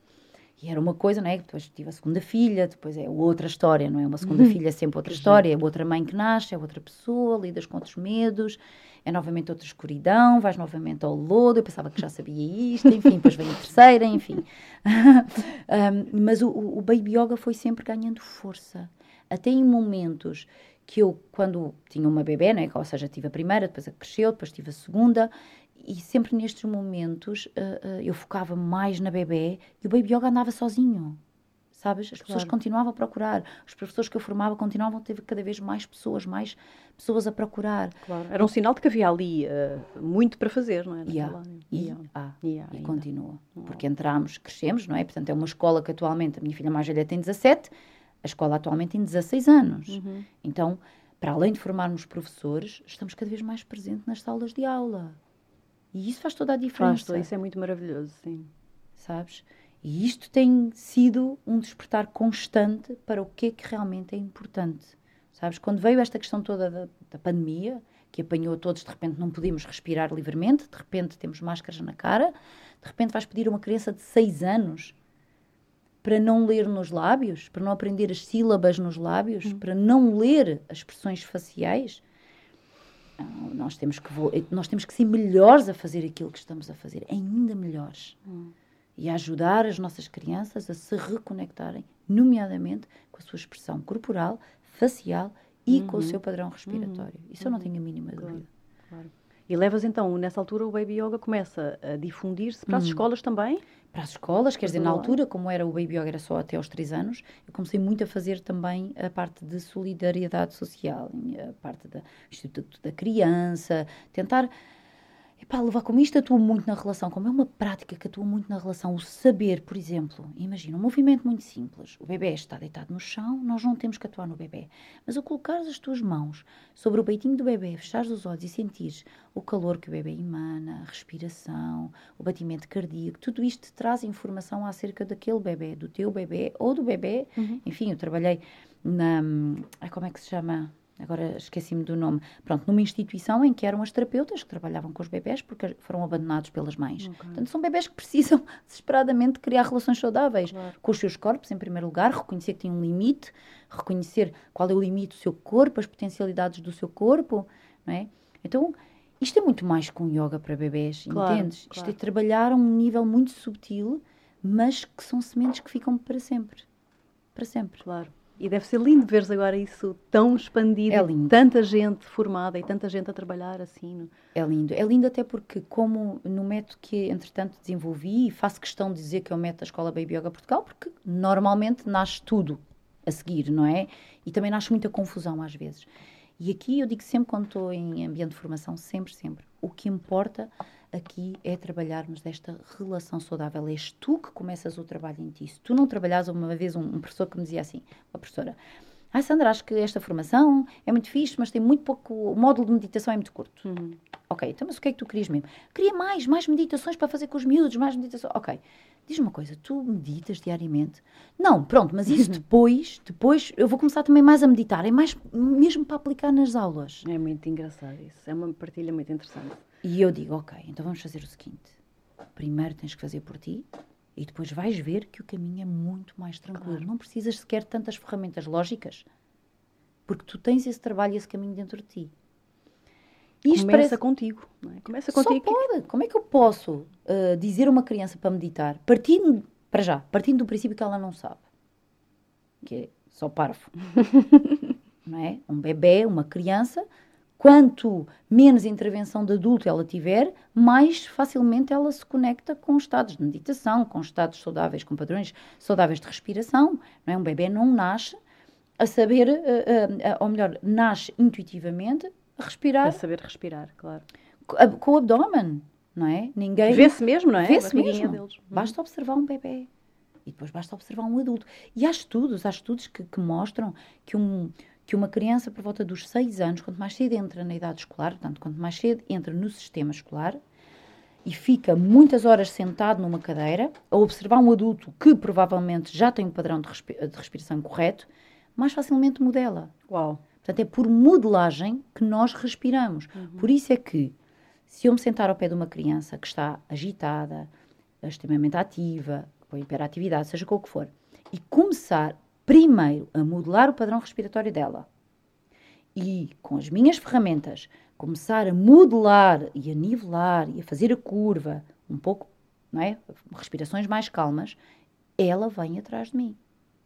E era uma coisa, não é? Depois tive a segunda filha, depois é outra história, não é? Uma segunda uhum. filha é sempre outra história, é outra mãe que nasce, é outra pessoa, lidas com outros medos, é novamente outra escuridão, vais novamente ao lodo. Eu pensava que já sabia isto, enfim, depois vem a terceira, enfim. um, mas o, o Baby Yoga foi sempre ganhando força. Até em momentos que eu, quando tinha uma bebê, né, ou seja, tive a primeira, depois a cresceu, depois tive a segunda, e sempre nestes momentos uh, uh, eu focava mais na bebê e o baby yoga andava sozinho. Sabes? As claro. pessoas continuavam a procurar. Os professores que eu formava continuavam a ter cada vez mais pessoas, mais pessoas a procurar. Claro. Era um sinal de que havia ali uh, muito para fazer, não é? Yeah. E, yeah. Ah, yeah, e continua. Porque entramos, crescemos, não é? Portanto, é uma escola que atualmente a minha filha mais velha tem 17, a escola atualmente tem 16 anos. Uhum. Então, para além de formarmos professores, estamos cada vez mais presentes nas salas de aula. E isso faz toda a diferença. Faz, isso é muito maravilhoso, sim. Sabes? E isto tem sido um despertar constante para o que é que realmente é importante. Sabes? Quando veio esta questão toda da, da pandemia, que apanhou a todos, de repente não podíamos respirar livremente, de repente temos máscaras na cara, de repente vais pedir a uma criança de 6 anos para não ler nos lábios, para não aprender as sílabas nos lábios, hum. para não ler as expressões faciais, nós temos que nós temos que ser melhores a fazer aquilo que estamos a fazer, ainda melhores. Hum. E a ajudar as nossas crianças a se reconectarem, nomeadamente com a sua expressão corporal, facial e uhum. com o uhum. seu padrão respiratório. Uhum. Isso eu não tenho a mínima claro. dúvida. Claro. E levas então, nessa altura, o Baby Yoga começa a difundir-se para as uhum. escolas também? Para as escolas, quer dizer, na altura, como era o Baby Yoga, era só até aos 3 anos, eu comecei muito a fazer também a parte de solidariedade social, a parte do Instituto da Criança, tentar Epá, levar como isto atua muito na relação, como é uma prática que atua muito na relação, o saber, por exemplo, imagina um movimento muito simples. O bebê está deitado no chão, nós não temos que atuar no bebê. Mas o colocares as tuas mãos sobre o peitinho do bebê, fechares os olhos e sentires o calor que o bebê emana, a respiração, o batimento cardíaco, tudo isto te traz informação acerca daquele bebê, do teu bebê ou do bebê. Uhum. Enfim, eu trabalhei na. Como é que se chama? Agora esqueci-me do nome, pronto, numa instituição em que eram as terapeutas que trabalhavam com os bebés porque foram abandonados pelas mães. Okay. Portanto, são bebés que precisam desesperadamente criar relações saudáveis claro. com os seus corpos, em primeiro lugar, reconhecer que tem um limite, reconhecer qual é o limite do seu corpo, as potencialidades do seu corpo, não é? Então, isto é muito mais que um yoga para bebés, claro, entendes? Claro. Isto é trabalhar a um nível muito subtil, mas que são sementes que ficam para sempre. Para sempre. Claro. E deve ser lindo veres agora isso tão expandido, é lindo. tanta gente formada e tanta gente a trabalhar assim. No... É lindo. É lindo até porque, como no método que, entretanto, desenvolvi, e faço questão de dizer que é o método da Escola Baby Yoga Portugal, porque normalmente nasce tudo a seguir, não é? E também nasce muita confusão às vezes. E aqui eu digo sempre, quando estou em ambiente de formação, sempre, sempre, o que importa aqui é trabalharmos desta relação saudável. És tu que começas o trabalho em ti. Se tu não trabalhas, uma vez um, um professor que me dizia assim, uma professora, ah, Sandra, acho que esta formação é muito fixe, mas tem muito pouco. O módulo de meditação é muito curto. Uhum. Ok, então, mas o que é que tu querias mesmo? Queria mais, mais meditações para fazer com os miúdos, mais meditações. Ok. Diz-me uma coisa, tu meditas diariamente? Não, pronto, mas isso depois, depois eu vou começar também mais a meditar, é mais mesmo para aplicar nas aulas. É muito engraçado isso, é uma partilha muito interessante. E eu digo, ok, então vamos fazer o seguinte: primeiro tens que fazer por ti e depois vais ver que o caminho é muito mais tranquilo. Claro. Não precisas sequer de tantas ferramentas lógicas, porque tu tens esse trabalho e esse caminho dentro de ti. Isto Começa parece... contigo. Não é? Começa contigo. Só pode. Como é que eu posso uh, dizer a uma criança para meditar, partindo, para já, partindo do princípio que ela não sabe, que é só parvo, não é? Um bebê, uma criança, quanto menos intervenção de adulto ela tiver, mais facilmente ela se conecta com estados de meditação, com estados saudáveis, com padrões saudáveis de respiração. Não é? Um bebê não nasce a saber, uh, uh, ou melhor, nasce intuitivamente a respirar. A saber respirar, claro. Com o abdômen, não é? Ninguém... Vê-se mesmo, não é? Vê-se mesmo. Deles. Uhum. Basta observar um bebê. E depois basta observar um adulto. E há estudos, há estudos que, que mostram que um, que uma criança por volta dos 6 anos, quanto mais cedo entra na idade escolar, portanto, quanto mais cedo entra no sistema escolar e fica muitas horas sentado numa cadeira a observar um adulto que provavelmente já tem um padrão de, respi de respiração correto, mais facilmente modela. Uau! Portanto, é por modelagem que nós respiramos. Uhum. Por isso é que Se eu me sentar ao pé de uma criança que está agitada, extremamente ativa, com hiperatividade, seja o que for, e começar primeiro a modelar o padrão respiratório dela e com as minhas ferramentas começar a modelar e a nivelar e a fazer a curva um pouco, não é? Respirações mais calmas, ela vem atrás de mim.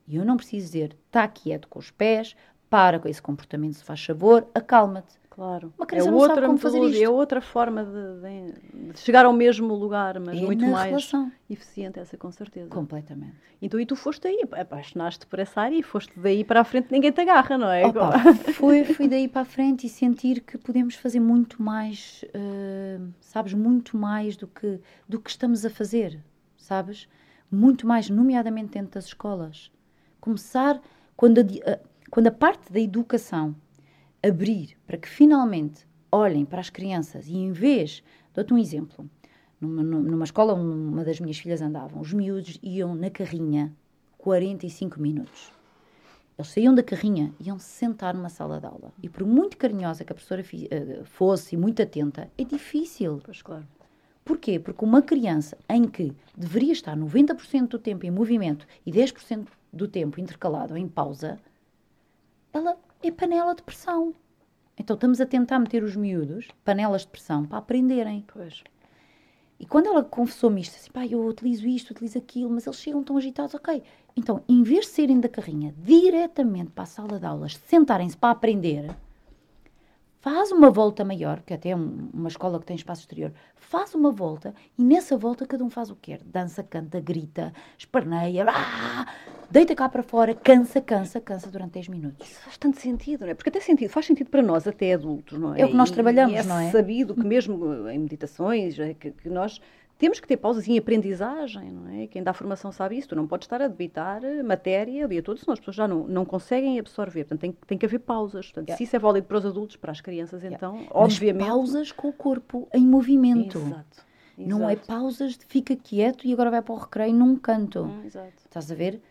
E eu não preciso dizer, está quieto com os pés, para com esse comportamento, se faz favor, acalma-te. Claro. Uma criança é outra metodologia, é outra forma de, de, de, chegar ao mesmo lugar, mas é muito mais relação. eficiente essa, com certeza. Completamente. Então, e tu foste aí, apaixonaste por essa área e foste daí para a frente, ninguém te agarra, não é? Opa, fui, fui daí para a frente e sentir que podemos fazer muito mais, uh, sabes, muito mais do que, do que estamos a fazer, sabes? Muito mais, nomeadamente dentro das escolas. Começar, quando a, quando a parte da educação abrir para que finalmente olhem para as crianças e em vez, dou-te um exemplo, numa, numa escola onde uma das minhas filhas andavam, os miúdos iam na carrinha 45 minutos. Eles saíam da carrinha, iam se sentar numa sala de aula. E por muito carinhosa que a professora eh, fosse e muito atenta, é difícil. Pois claro. Porquê? Porque uma criança em que deveria estar 90% do tempo em movimento e 10% do tempo intercalado em pausa, ela é panela de pressão. Então estamos a tentar meter os miúdos, panelas de pressão, para aprenderem. Pois. E quando ela confessou-me isto, assim, pá, eu utilizo isto, utilizo aquilo, mas eles chegam tão agitados, ok. Então, em vez de saírem da carrinha diretamente para a sala de aulas, sentarem-se para aprender, faz uma volta maior, que até é uma escola que tem espaço exterior, faz uma volta e nessa volta cada um faz o que quer. Dança, canta, grita, esperneia, ah, deita cá para fora, cansa, cansa, cansa durante 10 minutos. Isso faz tanto sentido, não é? Porque até sentido, faz sentido para nós, até adultos, não é? É o que nós trabalhamos, e é não é? sabido que mesmo em meditações, é que, que nós temos que ter pausas em aprendizagem, não é? Quem dá formação sabe isso. Tu não podes estar a debitar matéria o dia todo, senão as pessoas já não, não conseguem absorver. Portanto, tem, tem que haver pausas. Portanto, yeah. se isso é válido para os adultos, para as crianças, yeah. então, Mas obviamente... pausas com o corpo em movimento. Exato. Não é pausas de fica quieto e agora vai para o recreio num canto. Hum, exato. Estás a ver?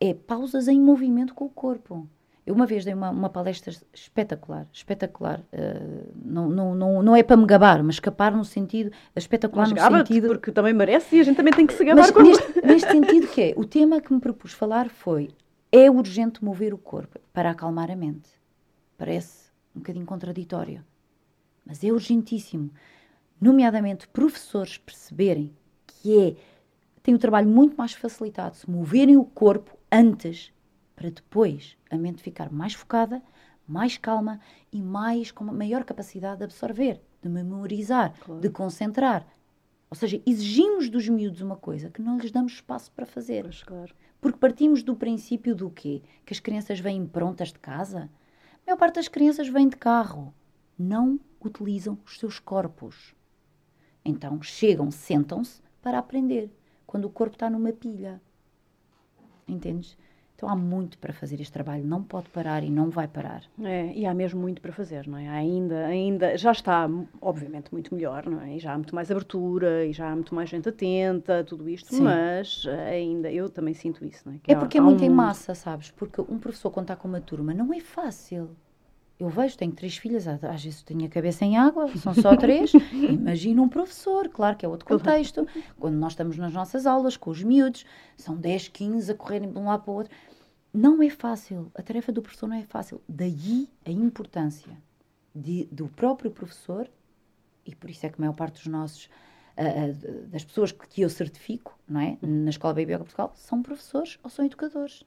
É pausas em movimento com o corpo. Eu uma vez dei uma, uma palestra espetacular, espetacular. Uh, não, não, não, não é para me gabar, mas escapar no sentido espetacular mas no sentido porque também merece e a gente também tem que se gabar. Mas quando... neste, neste sentido que é, o tema que me propus falar foi é urgente mover o corpo para acalmar a mente. Parece um bocadinho contraditório, mas é urgentíssimo. Nomeadamente professores perceberem que é tem o trabalho muito mais facilitado se moverem o corpo antes para depois a mente ficar mais focada, mais calma e mais com maior capacidade de absorver, de memorizar, claro. de concentrar. Ou seja, exigimos dos miúdos uma coisa que não lhes damos espaço para fazer. Pois, claro. Porque partimos do princípio do quê? Que as crianças vêm prontas de casa? A maior parte das crianças vem de carro. Não utilizam os seus corpos. Então chegam, sentam-se para aprender, quando o corpo está numa pilha. Entendes? Então há muito para fazer este trabalho, não pode parar e não vai parar. É, e há mesmo muito para fazer, não é? Ainda, ainda já está, obviamente, muito melhor, não é? E já há muito mais abertura e já há muito mais gente atenta, tudo isto, Sim. mas ainda eu também sinto isso, não é? Que é porque há, é muito um... em massa, sabes? Porque um professor está com uma turma não é fácil. Eu vejo, tenho três filhas, às vezes tenho a cabeça em água, são só três. Imagina um professor, claro que é outro contexto. Quando nós estamos nas nossas aulas com os miúdos, são 10, 15 a correrem de um lado para o outro. Não é fácil, a tarefa do professor não é fácil. Daí a importância de, do próprio professor, e por isso é que a maior parte dos nossos, uh, das pessoas que eu certifico, não é? Na Escola Yoga Portugal, são professores ou são educadores.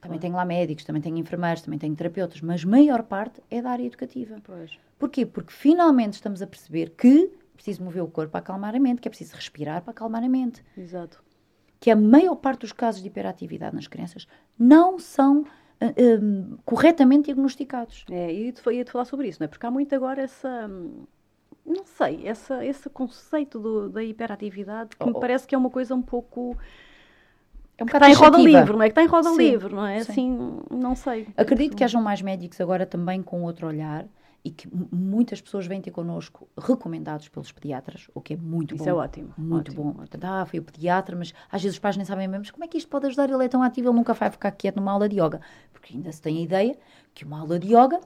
Também tenho lá médicos, também tenho enfermeiros, também tenho terapeutas, mas a maior parte é da área educativa. Pois. Porquê? Porque finalmente estamos a perceber que preciso mover o corpo para acalmar a mente, que é preciso respirar para acalmar a mente. Exato que a maior parte dos casos de hiperatividade nas crianças não são uh, eh, um, corretamente diagnosticados. É, e ia-te falar sobre isso, não é? Porque há muito agora essa não sei, essa, esse conceito do, da hiperatividade que oh, me parece que é uma coisa um pouco. É um que está em roda livre, não é? Que está em roda sim, livre, não é? Sim. Assim, não sei. Acredito que hajam mais médicos agora também com outro olhar e que muitas pessoas vêm ter connosco recomendados pelos pediatras, o que é muito Isso bom. Isso é ótimo. Muito ótimo, bom. Ótimo. Ah, foi o pediatra, mas às vezes os pais nem sabem mesmo, mas como é que isto pode ajudar? Ele é tão ativo, ele nunca vai ficar quieto numa aula de yoga. Porque ainda se tem a ideia que uma aula de yoga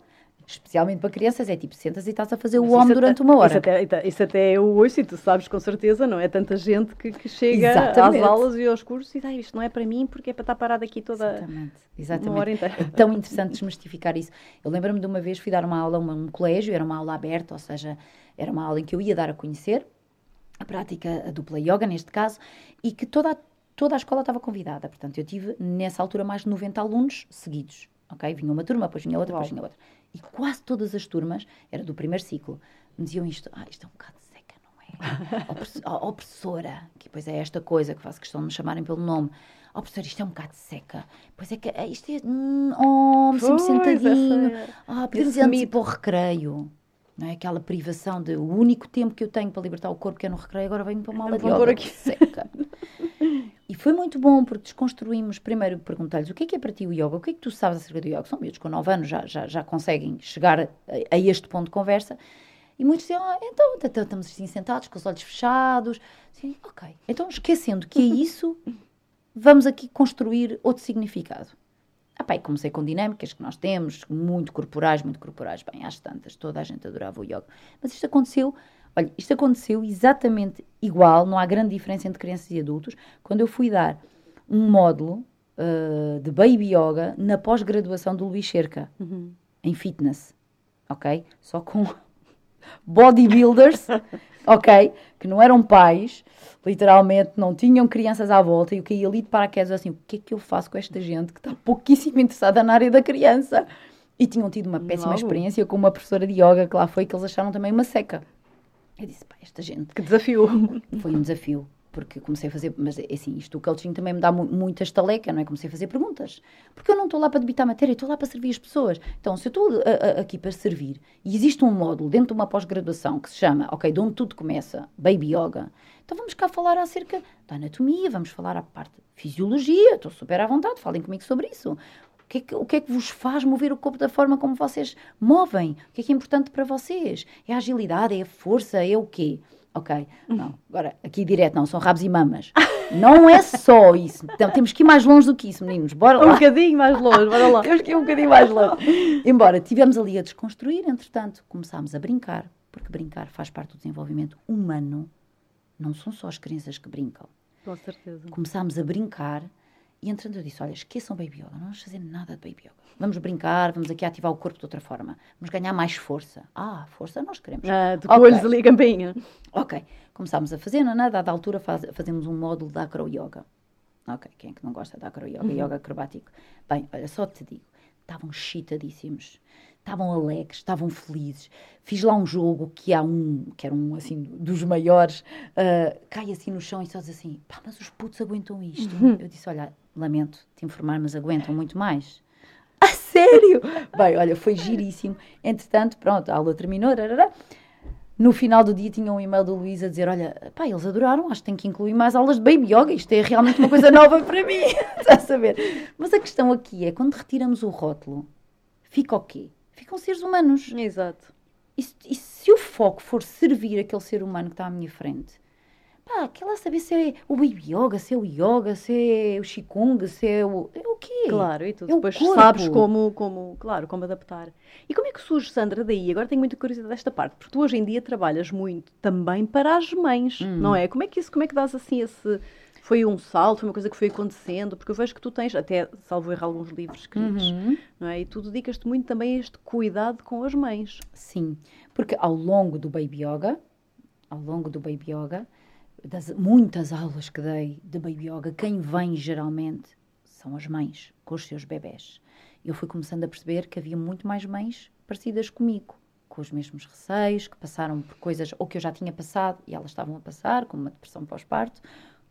especialmente para crianças, é tipo, sentas e estás a fazer o homem durante uma hora. Isso até, isso até eu ouço e tu sabes com certeza, não é? Tanta gente que, que chega Exatamente. às aulas e aos cursos e diz, isto não é para mim porque é para estar parado aqui toda Exatamente. Exatamente. uma hora inteira. É tão interessante desmistificar isso. Eu lembro-me de uma vez, fui dar uma aula a um, um colégio, era uma aula aberta, ou seja, era uma aula em que eu ia dar a conhecer a prática a dupla yoga, neste caso, e que toda a, toda a escola estava convidada. Portanto, eu tive, nessa altura, mais de 90 alunos seguidos. Ok? Vinha uma turma, depois vinha outra, Uau. depois vinha outra. E quase todas as turmas, era do primeiro ciclo, me diziam isto, ah, isto é um bocado seca, não é? opressora, que depois é esta coisa que faço questão de me chamarem pelo nome. Oh, professor, isto é um bocado seca. Pois é que é, isto é. Hum, oh, sempre sentadinho. É. Ah, podemos ir antes para o recreio. Não é? Aquela privação de o único tempo que eu tenho para libertar o corpo, que é no recreio, agora venho para uma aula de yoga aqui. seca. E foi muito bom porque desconstruímos. Primeiro perguntei-lhes o que é que é para ti o yoga, o que é que tu sabes acerca do yoga. São miúdos com 9 anos, já, já, já conseguem chegar a, a, este ponto de conversa. E muitos diziam, ah, então, estamos assim sentados com os olhos fechados. Assim, ok. Então, esquecendo que é isso, vamos aqui construir outro significado. Ah, pá, comecei com dinâmicas que nós temos, muito corporais, muito corporais. Bem, às tantas, toda a gente adorava o yoga. Mas isto aconteceu Olha, isto aconteceu exatamente igual, não há grande diferença entre crianças e adultos, quando eu fui dar um módulo uh, de Baby Yoga na pós-graduação do Luís Cerca, uhum. em fitness, ok? Só com bodybuilders, ok? Que não eram pais, literalmente não tinham crianças à volta, e eu caí ali de paraquedas assim, o que é que eu faço com esta gente que está pouquíssimo interessada na área da criança? E tinham tido uma péssima Logo. experiência com uma professora de yoga que lá foi, que eles acharam também uma seca. Eu disse, pá, esta gente. Que desafio! Foi um desafio, porque comecei a fazer. Mas é assim, isto o coaching também me dá mu muita estaleca, não é? Comecei a fazer perguntas. Porque eu não estou lá para debitar matéria, estou lá para servir as pessoas. Então, se eu estou aqui para servir e existe um módulo dentro de uma pós-graduação que se chama, ok, de onde tudo começa, Baby Yoga, então vamos cá falar acerca da anatomia, vamos falar a parte de fisiologia, estou super à vontade, falem comigo sobre isso que é que, o que é que vos faz mover o corpo da forma como vocês movem? O que é que é importante para vocês? É a agilidade? É a força? É o quê? Ok, não. Agora, aqui direto, não, são rabos e mamas. Não é só isso. Então, temos que ir mais longe do que isso, meninos. Bora lá. Um bocadinho mais longe, bora lá. temos que ir um bocadinho mais longe. Embora tivemos ali a desconstruir, entretanto, começámos a brincar, porque brincar faz parte do desenvolvimento humano. Não são só as crianças que brincam. Com certeza. Começámos a brincar e entrando eu disse, olha, esqueçam Baby Yoga, não vamos fazer nada de Baby Yoga. Vamos brincar, vamos aqui ativar o corpo de outra forma. Vamos ganhar mais força. Ah, força nós queremos. Ah, de okay. coelhos ali, campainha. Ok. Começámos a fazer, não é? Dada altura faz, fazemos um módulo de acro yoga. Ok, quem é que não gosta de acro yoga? Uhum. Yoga acrobático. Bem, olha, só te digo, estavam chitadíssimos estavam alegres, estavam felizes. Fiz lá um jogo que há um, que era um assim dos maiores, uh, cai assim no chão e só diz assim: pá, mas os putos aguentam isto. Uhum. Eu disse: olha, lamento te informar, mas aguentam muito mais. A sério? Bem, olha, foi giríssimo. Entretanto, pronto, a aula terminou. No final do dia tinha um e-mail do Luís a dizer: Olha, pá, eles adoraram, acho que tem que incluir mais aulas de baby yoga. Isto é realmente uma coisa nova para mim. Está a saber? Mas a questão aqui é: quando retiramos o rótulo, fica o quê? Ficam seres humanos. Exato. E, e se o foco for servir aquele ser humano que está à minha frente, Pá, quer lá saber se é o Baby Yoga, se é o Yoga, se é o Qigong, se é o. É o quê? Claro, e tu é depois sabes como, como, claro, como adaptar. E como é que surge, Sandra, daí? Agora tenho muita curiosidade desta parte, porque tu hoje em dia trabalhas muito também para as mães, hum. não é? Como é que isso, como é que dás assim esse. Foi um salto, foi uma coisa que foi acontecendo, porque eu vejo que tu tens, até salvo errar alguns livros escritos, uhum. não é? E tu dedicas-te muito também a este cuidado com as mães. Sim, porque ao longo do Baby Yoga, ao longo do Baby Yoga, das muitas aulas que dei de Baby Yoga, quem vem geralmente são as mães com os seus bebés. Eu fui começando a perceber que havia muito mais mães parecidas comigo, com os mesmos receios, que passaram por coisas ou que eu já tinha passado e elas estavam a passar, como uma depressão pós-parto,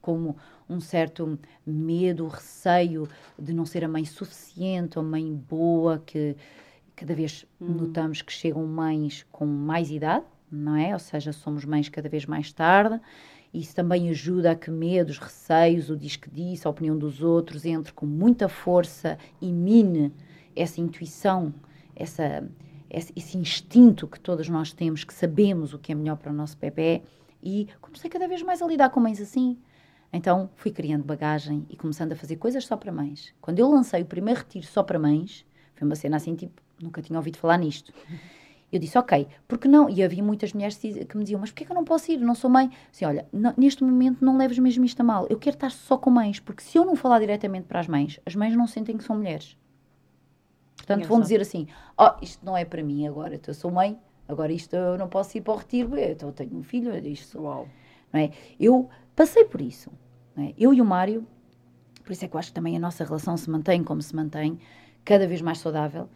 como um certo medo, receio de não ser a mãe suficiente, a mãe boa, que cada vez hum. notamos que chegam mães com mais idade, não é? Ou seja, somos mães cada vez mais tarde isso também ajuda a que medos, receios, o diz que disse, a opinião dos outros entre com muita força e mine essa intuição, essa, esse, esse instinto que todos nós temos, que sabemos o que é melhor para o nosso bebê. E comecei cada vez mais a lidar com mães assim. Então fui criando bagagem e começando a fazer coisas só para mães. Quando eu lancei o primeiro retiro só para mães, Foi uma cena assim, tipo, nunca tinha ouvido falar nisto. Eu disse, ok, porque não? E havia muitas mulheres que me diziam, mas porquê que eu não posso ir? Não sou mãe. Assim, olha, não, neste momento não leves mesmo isto a mal. Eu quero estar só com mães, porque se eu não falar diretamente para as mães, as mães não sentem que são mulheres. Portanto, vão dizer assim, oh, isto não é para mim agora, eu sou mãe, agora isto eu não posso ir para o retiro, eu tenho um filho, isto... Uau. Não é? Eu passei por isso. É? Eu e o Mário, por isso é que eu acho que também a nossa relação se mantém como se mantém, cada vez mais saudável,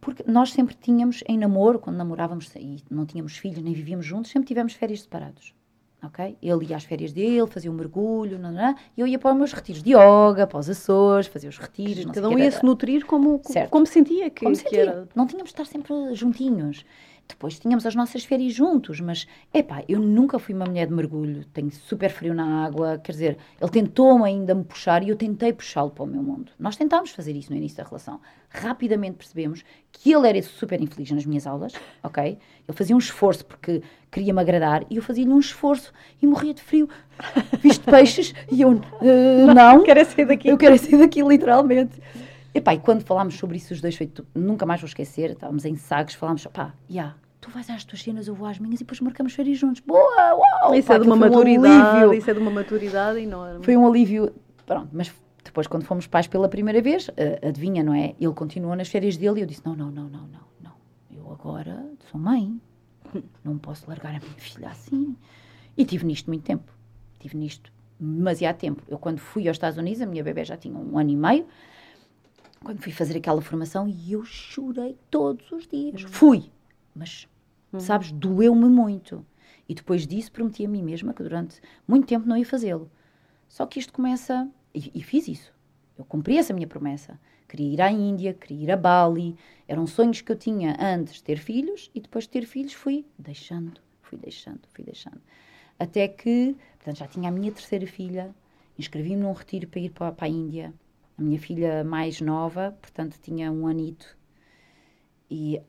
porque nós sempre tínhamos em namoro, quando namorávamos e não tínhamos filhos, nem vivíamos juntos, sempre tivemos férias separados. Ok? Ele ia às férias dele, fazia um mergulho, não, não, e eu ia para os meus retiros de yoga, para os Açores, fazia os retiros. Cada um ia se nutrir como, como, como sentia que, como sentia. que era. Não tínhamos de estar sempre juntinhos. Depois tínhamos as nossas férias juntos, mas, epá, eu nunca fui uma mulher de mergulho, tenho super frio na água, quer dizer, ele tentou-me ainda me puxar e eu tentei puxá-lo para o meu mundo. Nós tentámos fazer isso no início da relação. Rapidamente percebemos que ele era super infeliz nas minhas aulas, ok? Ele fazia um esforço porque queria-me agradar e eu fazia-lhe um esforço e morria de frio, visto peixes, e eu, uh, não, não, quero é sair daqui. Eu quero é sair daqui, literalmente. Epá, e quando falámos sobre isso os dois, foi, nunca mais vou esquecer, estávamos em Sagres, falámos, pá, já, yeah, tu vais às tuas cenas, eu vou às minhas e depois marcamos férias juntos. Boa, uau! Isso pá, é de uma maturidade, um isso é de uma maturidade enorme. Foi um alívio, pronto, mas depois quando fomos pais pela primeira vez, uh, adivinha, não é? Ele continuou nas férias dele e eu disse, não, não, não, não, não, não, eu agora sou mãe, não posso largar a minha filha assim. E tive nisto muito tempo, tive nisto demasiado tempo. Eu quando fui aos Estados Unidos, a minha bebê já tinha um ano e meio, quando fui fazer aquela formação e eu chorei todos os dias. Uhum. Fui, mas, uhum. sabes, doeu-me muito. E depois disso prometi a mim mesma que durante muito tempo não ia fazê-lo. Só que isto começa. E, e, fiz isso. Eu cumpri essa minha promessa. Queria ir à Índia, queria ir a Bali. Eram sonhos que eu tinha antes de ter filhos e depois de ter filhos fui deixando, fui deixando, fui deixando. Até que, portanto, já tinha a minha terceira filha, inscrevi-me num retiro para ir para, para a Índia a minha filha mais nova, portanto tinha um anito, e,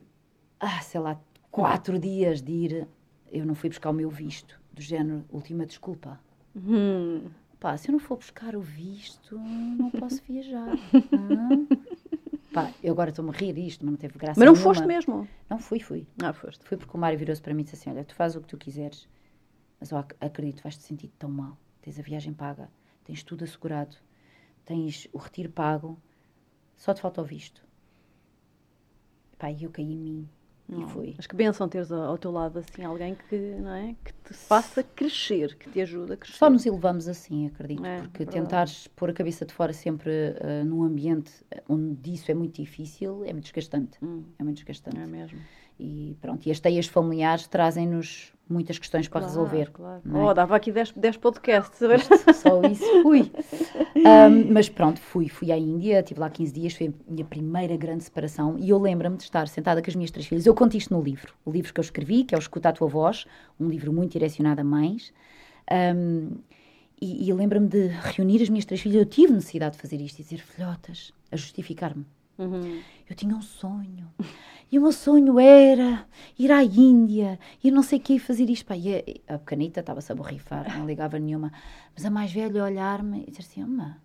ah, sei lá, quatro dias de ir, eu não fui buscar o meu visto, do género, última desculpa. Hum. Pá, se eu não for buscar o visto, não posso viajar. Pá, eu agora estou-me a rir isto, mas não teve graça Mas não nenhuma. foste mesmo? Não, fui, fui. Ah, foste. Fui porque o Mário virou-se para mim e disse assim, olha, tu fazes o que tu quiseres, mas eu acredito, vais-te sentir tão mal. Tens a viagem paga, tens tudo assegurado, tens o retiro pago, só te falta o visto. Pá, e eu caí em mim. Não. E foi. Mas que benção teres ao teu lado assim alguém que, não é, que te faça crescer, que te ajude a crescer. Só nos elevamos assim, acredito, é, porque é tentares pôr a cabeça de fora sempre uh, num ambiente onde isso é muito difícil é muito desgastante. Hum. É muito desgastante. É mesmo. E pronto, e as teias familiares trazem-nos muitas questões para claro, resolver. Claro. É? Oh, dava aqui 10, 10 podcasts, Só isso fui. um, mas pronto, fui, fui à Índia, estive lá 15 dias, foi a minha primeira grande separação e eu lembro-me de estar sentada com as minhas três filhas. Eu conto isto no livro, o livro que eu escrevi, que é o Escuta a Tua Voz, um livro muito direcionado a mães. Um, e, e lembro-me de reunir as minhas três filhas. Eu tive necessidade de fazer isto e dizer filhotas, a justificar-me. Uhum. Eu tinha um sonho. E o meu sonho era ir à Índia e não sei o que fazer isto. Pá, e a, a pequenita estava-se a borrifar, não ligava nenhuma. Mas a mais velha olhar-me e dizer assim: Ama,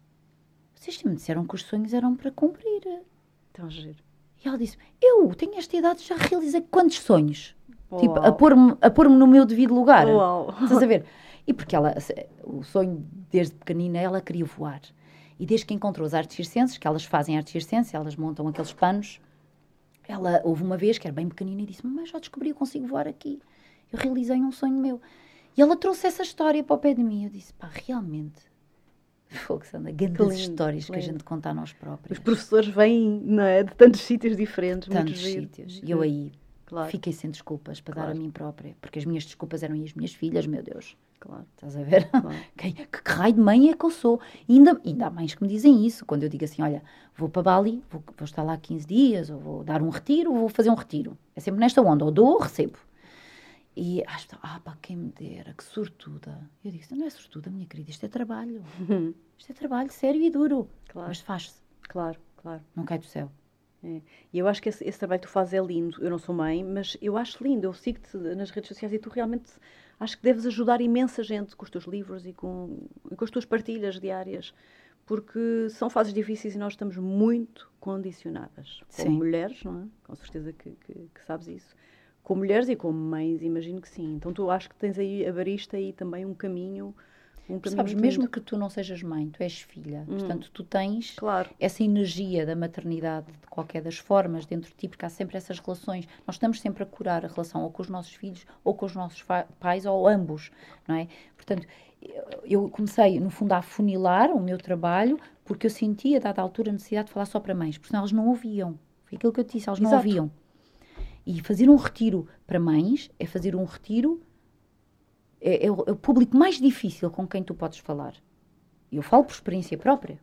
vocês me disseram que os sonhos eram para cumprir. Tão giro. E ela disse: Eu tenho esta idade, já realizei quantos sonhos? Uau. Tipo, a pôr-me pôr no meu devido lugar. Uau. Estás a ver? E porque ela, o sonho desde pequenina, ela queria voar. E desde que encontrou as artes circenses, que elas fazem artes circenses, elas montam aqueles panos, ela houve uma vez que era bem pequenina e disse: Mas já descobri, eu consigo voar aqui. Eu realizei um sonho meu. E ela trouxe essa história para o pé de mim. Eu disse: Pá, realmente. Fogo, Sandra, grandes histórias lindo. que a gente conta a nós próprios. Os professores vêm não é, de tantos sítios diferentes. Tantos sítios. E eu aí claro. fiquei sem desculpas para claro. dar a mim própria. Porque as minhas desculpas eram as minhas filhas, meu Deus. Claro. Estás a ver? Claro. que, que, que, raio de mãe é que eu sou? E ainda, ainda há mães que me dizem isso. Quando eu digo assim, olha, vou para Bali, vou, vou estar lá 15 dias, ou vou dar um retiro, ou vou fazer um retiro. É sempre nesta onda, ou dou ou recebo. E acho que, ah, pá, quem me dera, que sortuda. Eu digo, não é sortuda, minha querida, isto é trabalho. Uhum. Isto é trabalho sério e duro. Claro. Mas faz-se. Claro, claro. Não cai do céu. É. E eu acho que esse, esse, trabalho que tu fazes é lindo. Eu não sou mãe, mas eu acho lindo. Eu sigo-te nas redes sociais e tu realmente acho que deves ajudar imensa gente com os teus livros e com, e com as tuas partilhas diárias, porque são fases difíceis e nós estamos muito condicionadas. Como Sim. mulheres, não é? Com certeza que, que, que, sabes isso. Como mulheres e como mães, imagino que sim. Então tu acho que tens aí, abriste aí também um caminho um Sabes, mesmo que tu não sejas mãe, tu és filha. Hum. Portanto, tu tens claro. essa energia da maternidade de qualquer das formas dentro de ti, porque há sempre essas relações. Nós estamos sempre a curar a relação ou com os nossos filhos ou com os nossos pais ou ambos, não é? Portanto, eu comecei, no fundo, a afunilar o meu trabalho porque eu sentia, a dada altura, a necessidade de falar só para mães, porque senão elas não ouviam. Foi aquilo que eu te disse, elas não Exato. ouviam. E fazer um retiro para mães é fazer um retiro é, é, o, é, o, público mais difícil com quem tu podes falar. E eu falo por experiência própria.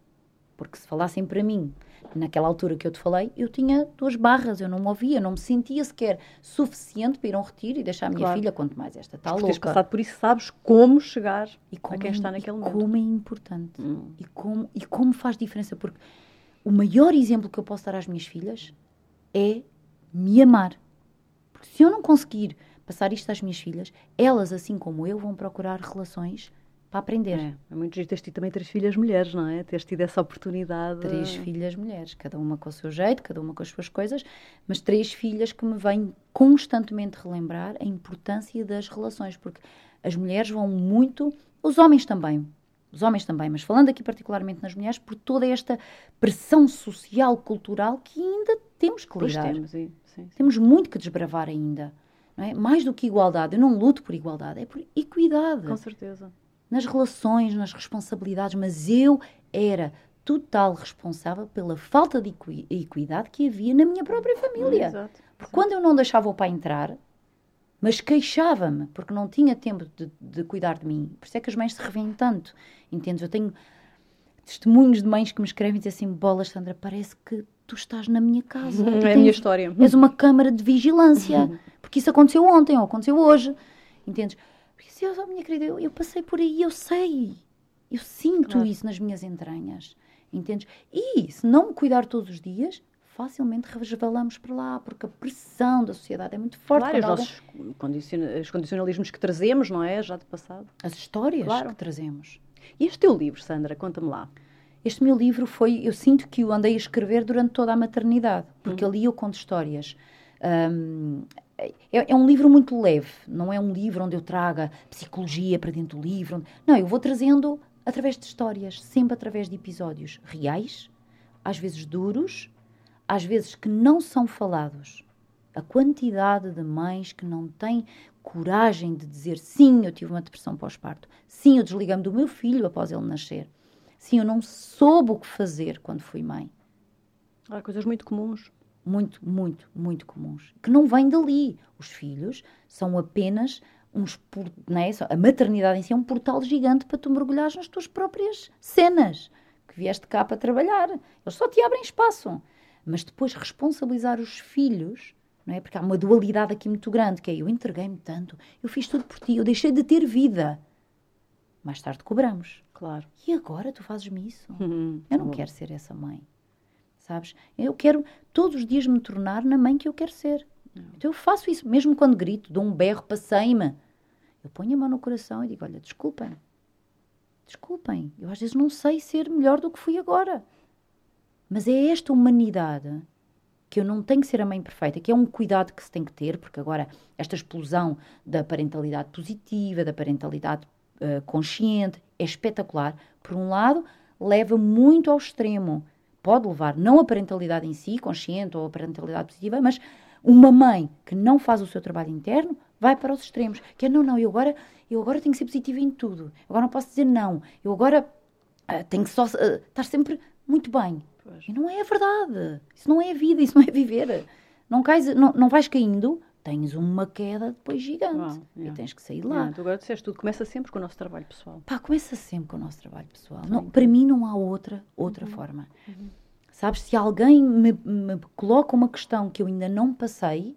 Porque se falassem para mim, naquela altura que eu te falei, eu tinha duas barras, eu não me ouvia, não me sentia sequer suficiente para ir a um retiro e deixar a minha claro. filha, quanto mais esta está louca. Tens passado por isso, sabes como chegar e como, a quem está naquele e momento. como é importante. Hum. E, como, e como faz diferença. Porque o maior exemplo que eu posso dar às minhas filhas é me amar. Porque se eu não conseguir passar isto às minhas filhas, elas, assim como eu, vão procurar relações para aprender. É, é muito giro teres tido também três filhas mulheres, não é? Teres tido essa oportunidade. Três filhas mulheres, cada uma com o seu jeito, cada uma com as suas coisas, mas três filhas que me vêm constantemente relembrar a importância das relações, porque as mulheres vão muito, os homens também, os homens também, mas falando aqui particularmente nas mulheres, por toda esta pressão social, cultural que ainda temos que lidar. Pois temos, sim, sim. Temos muito que desbravar ainda. É? Mais do que igualdade, eu não luto por igualdade, é por equidade. Com certeza. Nas relações, nas responsabilidades, mas eu era total responsável pela falta de equidade que havia na minha própria família. Exato. Porque quando eu não deixava o pai entrar, mas queixava-me porque não tinha tempo de, de, cuidar de mim. Por isso é que as mães se revêem tanto. Entendes? Eu tenho testemunhos de mães que me escrevem e dizem assim: Bola, Sandra, parece que tu estás na minha casa. É a minha história. És uma câmara de vigilância. Porque isso aconteceu ontem ou aconteceu hoje. Entendes? Porque assim, oh, minha querida, eu, eu passei por aí, eu sei. Eu sinto claro. isso nas minhas entranhas. Entendes? E se não me cuidar todos os dias, facilmente resvalamos para lá, porque a pressão da sociedade é muito forte. Claro, os nossos condiciona os condicionalismos que trazemos, não é? Já de passado. As histórias claro. que trazemos. E este teu livro, Sandra, conta-me lá. Este meu livro foi, eu sinto que o andei a escrever durante toda a maternidade, porque uhum. ali eu conto histórias. Um, é, é, um livro muito leve, não é um livro onde eu traga psicologia para dentro do livro. Não, eu vou trazendo através de histórias, sempre através de episódios reais, às vezes duros, às vezes que não são falados. A quantidade de mães que não têm coragem de dizer sim, eu tive uma depressão pós-parto, sim, eu desliguei-me do meu filho após ele nascer, sim, eu não soube o que fazer quando fui mãe. Há coisas muito comuns muito, muito, muito comuns, que não vêm dali. Os filhos são apenas uns. Né? A maternidade em si é um portal gigante para tu mergulhares nas tuas próprias cenas que vieste cá para trabalhar. Eles só te abrem espaço. Mas depois responsabilizar os filhos, não é? Porque há uma dualidade aqui muito grande, que é eu entreguei-me tanto, eu fiz tudo por ti, eu deixei de ter vida. Mais tarde cobramos. Claro. E agora tu fazes-me isso? Uhum. Eu não Bom. quero ser essa mãe sabes? Eu quero todos os dias me tornar na mãe que eu quero ser. Então eu faço isso, mesmo quando grito, dou um berro, passei-me. Eu ponho a mão no coração e digo: Olha, desculpem, desculpem, eu às vezes não sei ser melhor do que fui agora. Mas é esta humanidade que eu não tenho que ser a mãe perfeita, que é um cuidado que se tem que ter, porque agora esta explosão da parentalidade positiva, da parentalidade uh, consciente, é espetacular. Por um lado, leva muito ao extremo pode levar não a parentalidade em si, consciente ou a parentalidade positiva, mas uma mãe que não faz o seu trabalho interno vai para os extremos. Que é, não, não, eu agora, eu agora tenho que ser positiva em tudo. Agora não posso dizer não. Eu agora uh, tenho que só uh, estar sempre muito bem. Pois. E não é a verdade. Isso não é a vida, isso não é viver. Não, cais, não, não vais caindo, tens uma queda depois gigante. Ah, e tens que sair lá. Yeah, tu agora disseste tudo, começa sempre com o nosso trabalho pessoal. Pá, começa sempre com o nosso trabalho pessoal. Não, para mim não há outra, outra uhum. forma. Uhum. Sabes, se alguém me, me coloca uma questão que eu ainda não passei,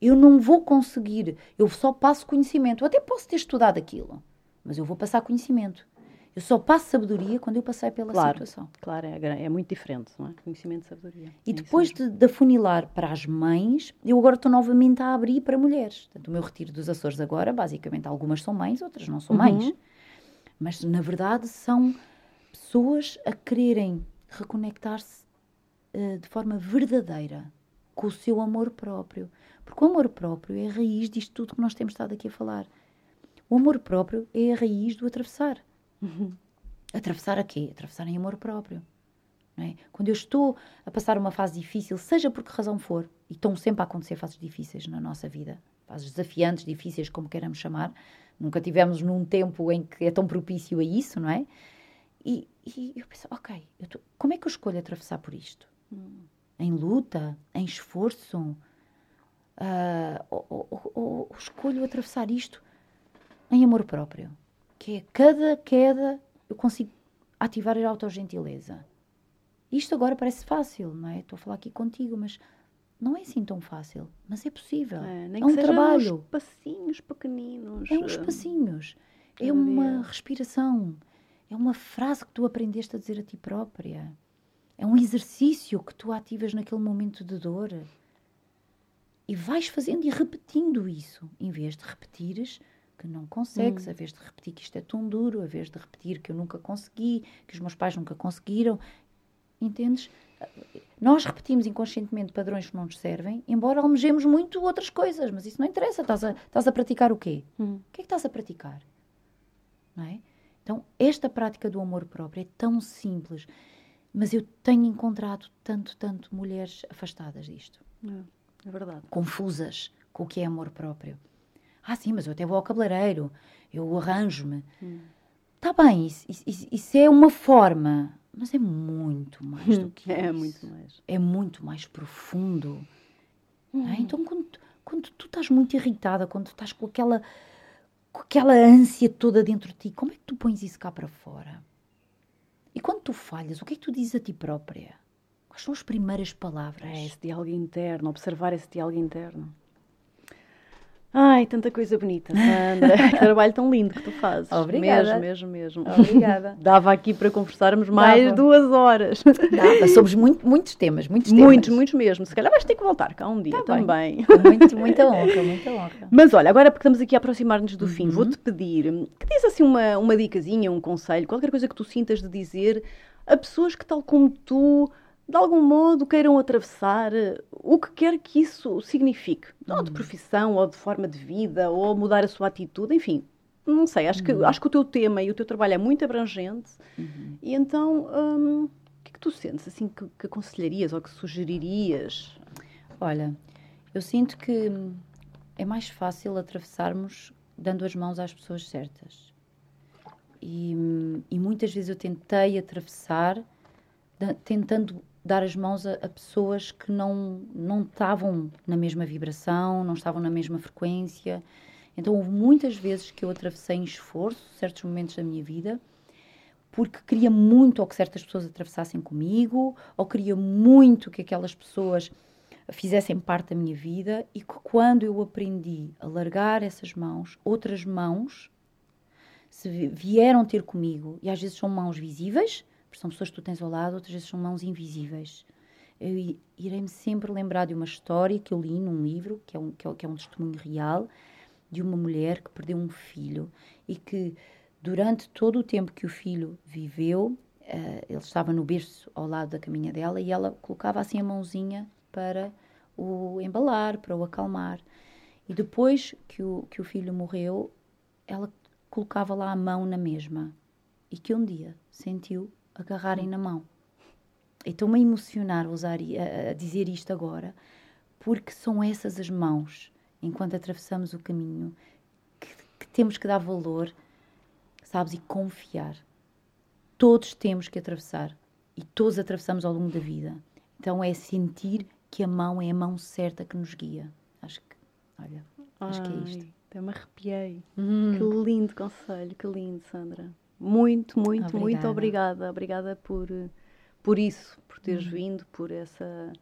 eu não vou conseguir, eu só passo conhecimento. Eu até posso ter estudado aquilo, mas eu vou passar conhecimento. Eu só passo sabedoria quando eu passei pela claro, situação. Claro, é, é, muito diferente, não é? Conhecimento e sabedoria. E é depois de, de afunilar para as mães, eu agora estou novamente a abrir para mulheres. Portanto, o meu retiro dos Açores agora, basicamente, algumas são mães, outras não são mães. Uhum. Mas, na verdade, são pessoas a quererem reconectar-se uh, de forma verdadeira com o seu amor próprio. Porque o amor próprio é a raiz disto tudo que nós temos estado aqui a falar. O amor próprio é a raiz do atravessar. Uhum. Atravessar a quê? Atravessar em amor próprio. É? Quando eu estou a passar uma fase difícil, seja por que razão for, e estão sempre a acontecer fases difíceis na nossa vida, fases desafiantes, difíceis, como queiramos chamar, nunca tivemos num tempo em que é tão propício a isso, não é? E, e eu penso, ok, eu tô, como é que eu escolho atravessar por isto? Hum. Em luta? Em esforço? Uh, ou, ou, ou, ou escolho atravessar isto em amor próprio? Que é cada queda eu consigo ativar a autogentileza isto agora parece fácil, não é? Estou a falar aqui contigo, mas não é assim tão fácil. Mas é possível. É, nem é um trabalho. Uns passinhos pequeninos. É uns eh, passinhos. É uma respiração. É uma frase que tu aprendeste a dizer a ti própria. É um exercício que tu ativas naquele momento de dor. E vais fazendo e repetindo isso, em vez de repetires que não consegues, hum. a vez de repetir que isto é tão duro, a vez de repetir que eu nunca consegui, que os meus pais nunca conseguiram, Entendes? Nós repetimos inconscientemente padrões que não nos servem, embora almejemos muito outras coisas, mas isso não interessa. Estás a, estás a praticar o quê? Hum. O que é que estás a praticar? Não é? Então, esta prática do amor próprio é tão simples, mas eu tenho encontrado tanto, tanto mulheres afastadas disto. É, é verdade. Confusas com o que é amor próprio. Ah, sim, mas eu até vou ao cabeleireiro, eu arranjo-me. Está hum. bem, isso, isso, isso é uma forma mas é muito mais do que é isso. É muito mais. É muito mais profundo. Hum. É? Então, quando, quando tu estás muito irritada, quando tu estás com aquela, com aquela ânsia toda dentro de ti, como é que tu pões isso cá para fora? E quando tu falhas, o que é que tu dizes a ti própria? Quais são as primeiras palavras? É esse diálogo interno, observar esse diálogo interno. Ai, tanta coisa bonita, Sandra. que trabalho tão lindo que tu fazes. Obrigada. Mesmo, mesmo, mesmo. Obrigada. Dava aqui para conversarmos mais Dava. duas horas. Dava. Somos muito, muitos temas, muitos temas. Muitos, muitos mesmo. Se calhar vais ter que voltar cá um dia tá também. Muito, muita honra, muita honra. Mas olha, agora porque estamos aqui a aproximar-nos do uhum. fim, vou-te pedir que diz assim uma, uma dicasinha, um conselho, qualquer coisa que tu sintas de dizer a pessoas que, tal como tu, de algum modo queiram atravessar eh, o que quer que isso signifique, uhum. ou de hum. profissão, ou de forma de vida, ou mudar a sua atitude, enfim. Não sei, acho, que, acho que o teu tema e o teu trabalho é muito abrangente uhum. e então hum, o que é que tu sentes assim que, que aconselharias ou que sugeririas? Olha, eu sinto que é mais fácil atravessarmos dando as mãos às pessoas certas. E, hum, e muitas vezes eu tentei atravessar tentando dar as mãos a, a, pessoas que não, não estavam na mesma vibração, não estavam na mesma frequência. Então, houve muitas vezes que eu atravessei em esforço certos momentos da minha vida, porque queria muito ou que certas pessoas atravessassem comigo, ou queria muito que aquelas pessoas fizessem parte da minha vida, e que quando eu aprendi a largar essas mãos, outras mãos se vieram ter comigo, e às vezes são mãos visíveis, são pessoas que tu tens ao lado, outras vezes são mãos invisíveis. Eu irei-me sempre lembrar de uma história que eu li num livro, que é, um, que, é, que é um testemunho real, de uma mulher que perdeu um filho e que, durante todo o tempo que o filho viveu, uh, ele estava no berço ao lado da caminha dela e ela colocava assim a mãozinha para o embalar, para o acalmar. E depois que o, que o filho morreu, ela colocava lá a mão na mesma. E que um dia sentiu agarrarem na mão. Estou-me a emocionar a, usar, a, a dizer isto agora, porque são essas as mãos, enquanto atravessamos o caminho, que, que temos que dar valor, sabes, e confiar. Todos temos que atravessar e todos atravessamos ao longo da vida. Então é sentir que a mão é a mão certa que nos guia. Acho que, olha, acho Ai, que é isto. Até me arrepiei. Hum. Que lindo conselho, que lindo, Sandra muito, muito, obrigada. muito obrigada. Obrigada por, por isso, por teres uhum. vindo, por essa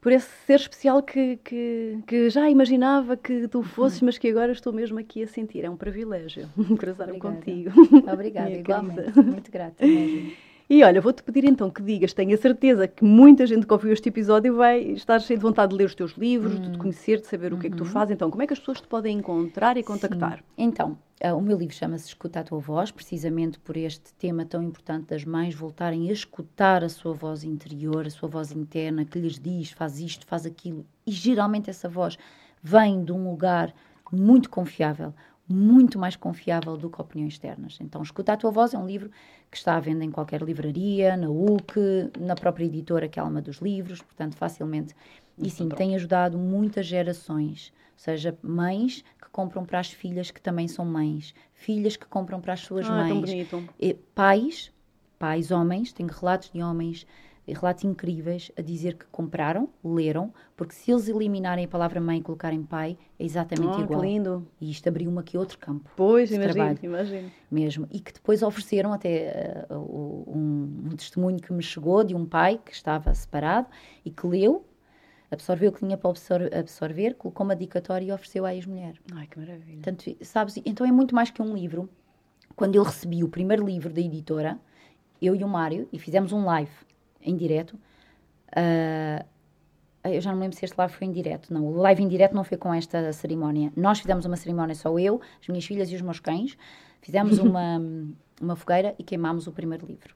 por esse ser especial que, que, que, já imaginava que tu fosses, mas que agora estou mesmo aqui a sentir. É um privilégio cruzar-me contigo. Obrigada, igualmente. Muito grata mesmo. E olha, vou-te pedir então que digas, tenho a certeza que muita gente que ouviu este episódio vai estar cheia de vontade de ler os teus livros, de te conhecer, de saber o que é que tu fazes. Então, como é que as pessoas te podem encontrar e contactar? Sim. Então, uh, o meu livro chama-se Escuta a Tua Voz, precisamente por este tema tão importante das mães voltarem a escutar a sua voz interior, a sua voz interna, que lhes diz, faz isto, faz aquilo. E geralmente essa voz vem de um lugar muito confiável, muito mais confiável do que opiniões externas. Então, Escuta a Tua Voz é um livro que está à venda em qualquer livraria, na UC, na própria editora que é Alma dos Livros, portanto, facilmente. E sim, tem ajudado muitas gerações, ou seja, mães que compram para as filhas que também são mães, filhas que compram para as suas Ah, mães, tão bonito. e pais, pais homens, tenho relatos de homens relatos incríveis a dizer que compraram, leram, porque se eles eliminarem a palavra mãe e colocarem pai, é exatamente que igual. lindo. E isto abriu-me aqui outro campo Pois, imagino, imagino. mesmo. E que depois ofereceram até uh, um, um testemunho que me chegou de um pai que estava separado e que leu, absorveu o que tinha para absor- absorver, colocou uma dicatória e ofereceu à ex-mulher. Ai, que maravilha. Portanto, sabes, então é muito mais que um livro. Quando eu recebi o primeiro livro da editora, eu e o Mário, e fizemos um live em direto, ah, eu já não me lembro se este live foi em direto. Não, o live em direto não foi com esta cerimónia. Nós fizemos uma cerimónia só eu, as minhas filhas e os meus cães. Fizemos uma, uma fogueira e queimámos o primeiro livro.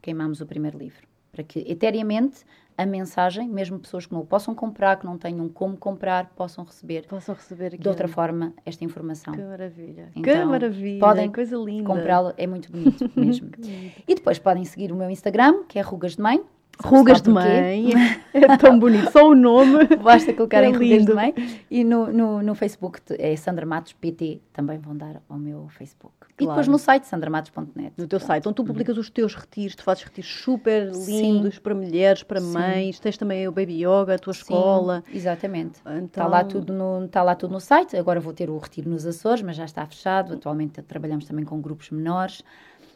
Queimámos o primeiro livro. Para que, eteriamente, a mensagem, mesmo pessoas que não o possam comprar, que não tenham como comprar, possam receber Possam receber de outra forma esta informação. Que maravilha. que Então, maravilha. podem coisa linda. Comprá-lo é muito bonito mesmo. e depois podem seguir o meu Instagram, que é Rugas de Mãe. Rugas de mãe. É tão bonito. Só o nome. Basta colocar É em Rugas de Mãe. E no, no, no Facebook é Sandra Matos PT, também vão dar ao meu Facebook. E Claro. depois no site sandramatos.net. No teu site, onde tu publicas os teus retiros, tu fazes retiros super Sim. lindos para mulheres, para Sim. mães, tens também o Baby Yoga, a tua Sim, escola. Exatamente. Está Então- lá, tudo no, tá lá tudo no site. Agora vou ter o retiro nos Açores, mas já está fechado. Atualmente trabalhamos também com grupos menores.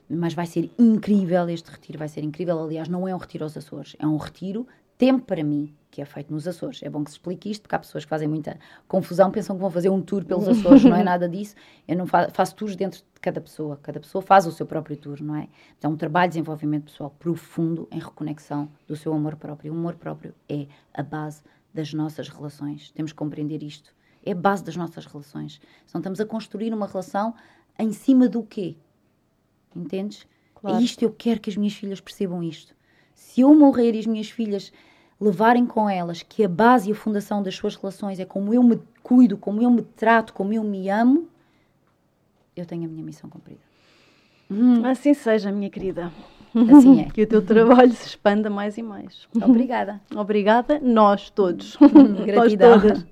Mas vai ser incrível, este retiro vai ser incrível. Aliás, não é um retiro aos Açores, é um retiro tempo para mim, que é feito nos Açores. É bom que se explique isto, porque há pessoas que fazem muita confusão, pensam que vão fazer um tour pelos Açores, não é nada disso. Eu não fa faço tours dentro de cada pessoa, cada pessoa faz o seu próprio tour, não é? Então, um trabalho de desenvolvimento pessoal profundo em reconexão do seu amor próprio. O amor próprio é a base das nossas relações. Temos que compreender isto. É a base das nossas relações. Então, estamos a construir uma relação em cima do quê? Entendes? Claro. É isto, eu quero que as minhas filhas percebam isto. Se eu morrer e as minhas filhas levarem com elas que a base e a fundação das suas relações é como eu me cuido, como eu me trato, como eu me amo, eu tenho a minha missão cumprida. Assim seja, minha querida. Assim é. Que o teu trabalho se expanda mais e mais. Obrigada. Obrigada, nós todos. nós Gratidão. todas.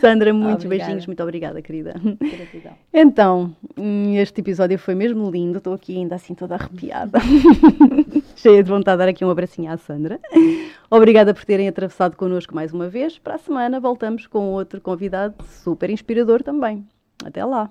Sandra, muitos Obrigada. beijinhos, muito obrigada, querida. Gratidão. Então, hum, este episódio foi mesmo lindo. Estou aqui ainda assim toda arrepiada. Cheia de vontade de dar aqui um abracinho à Sandra. Obrigada por terem atravessado connosco mais uma vez. Para a semana voltamos com outro convidado super inspirador também. Até lá.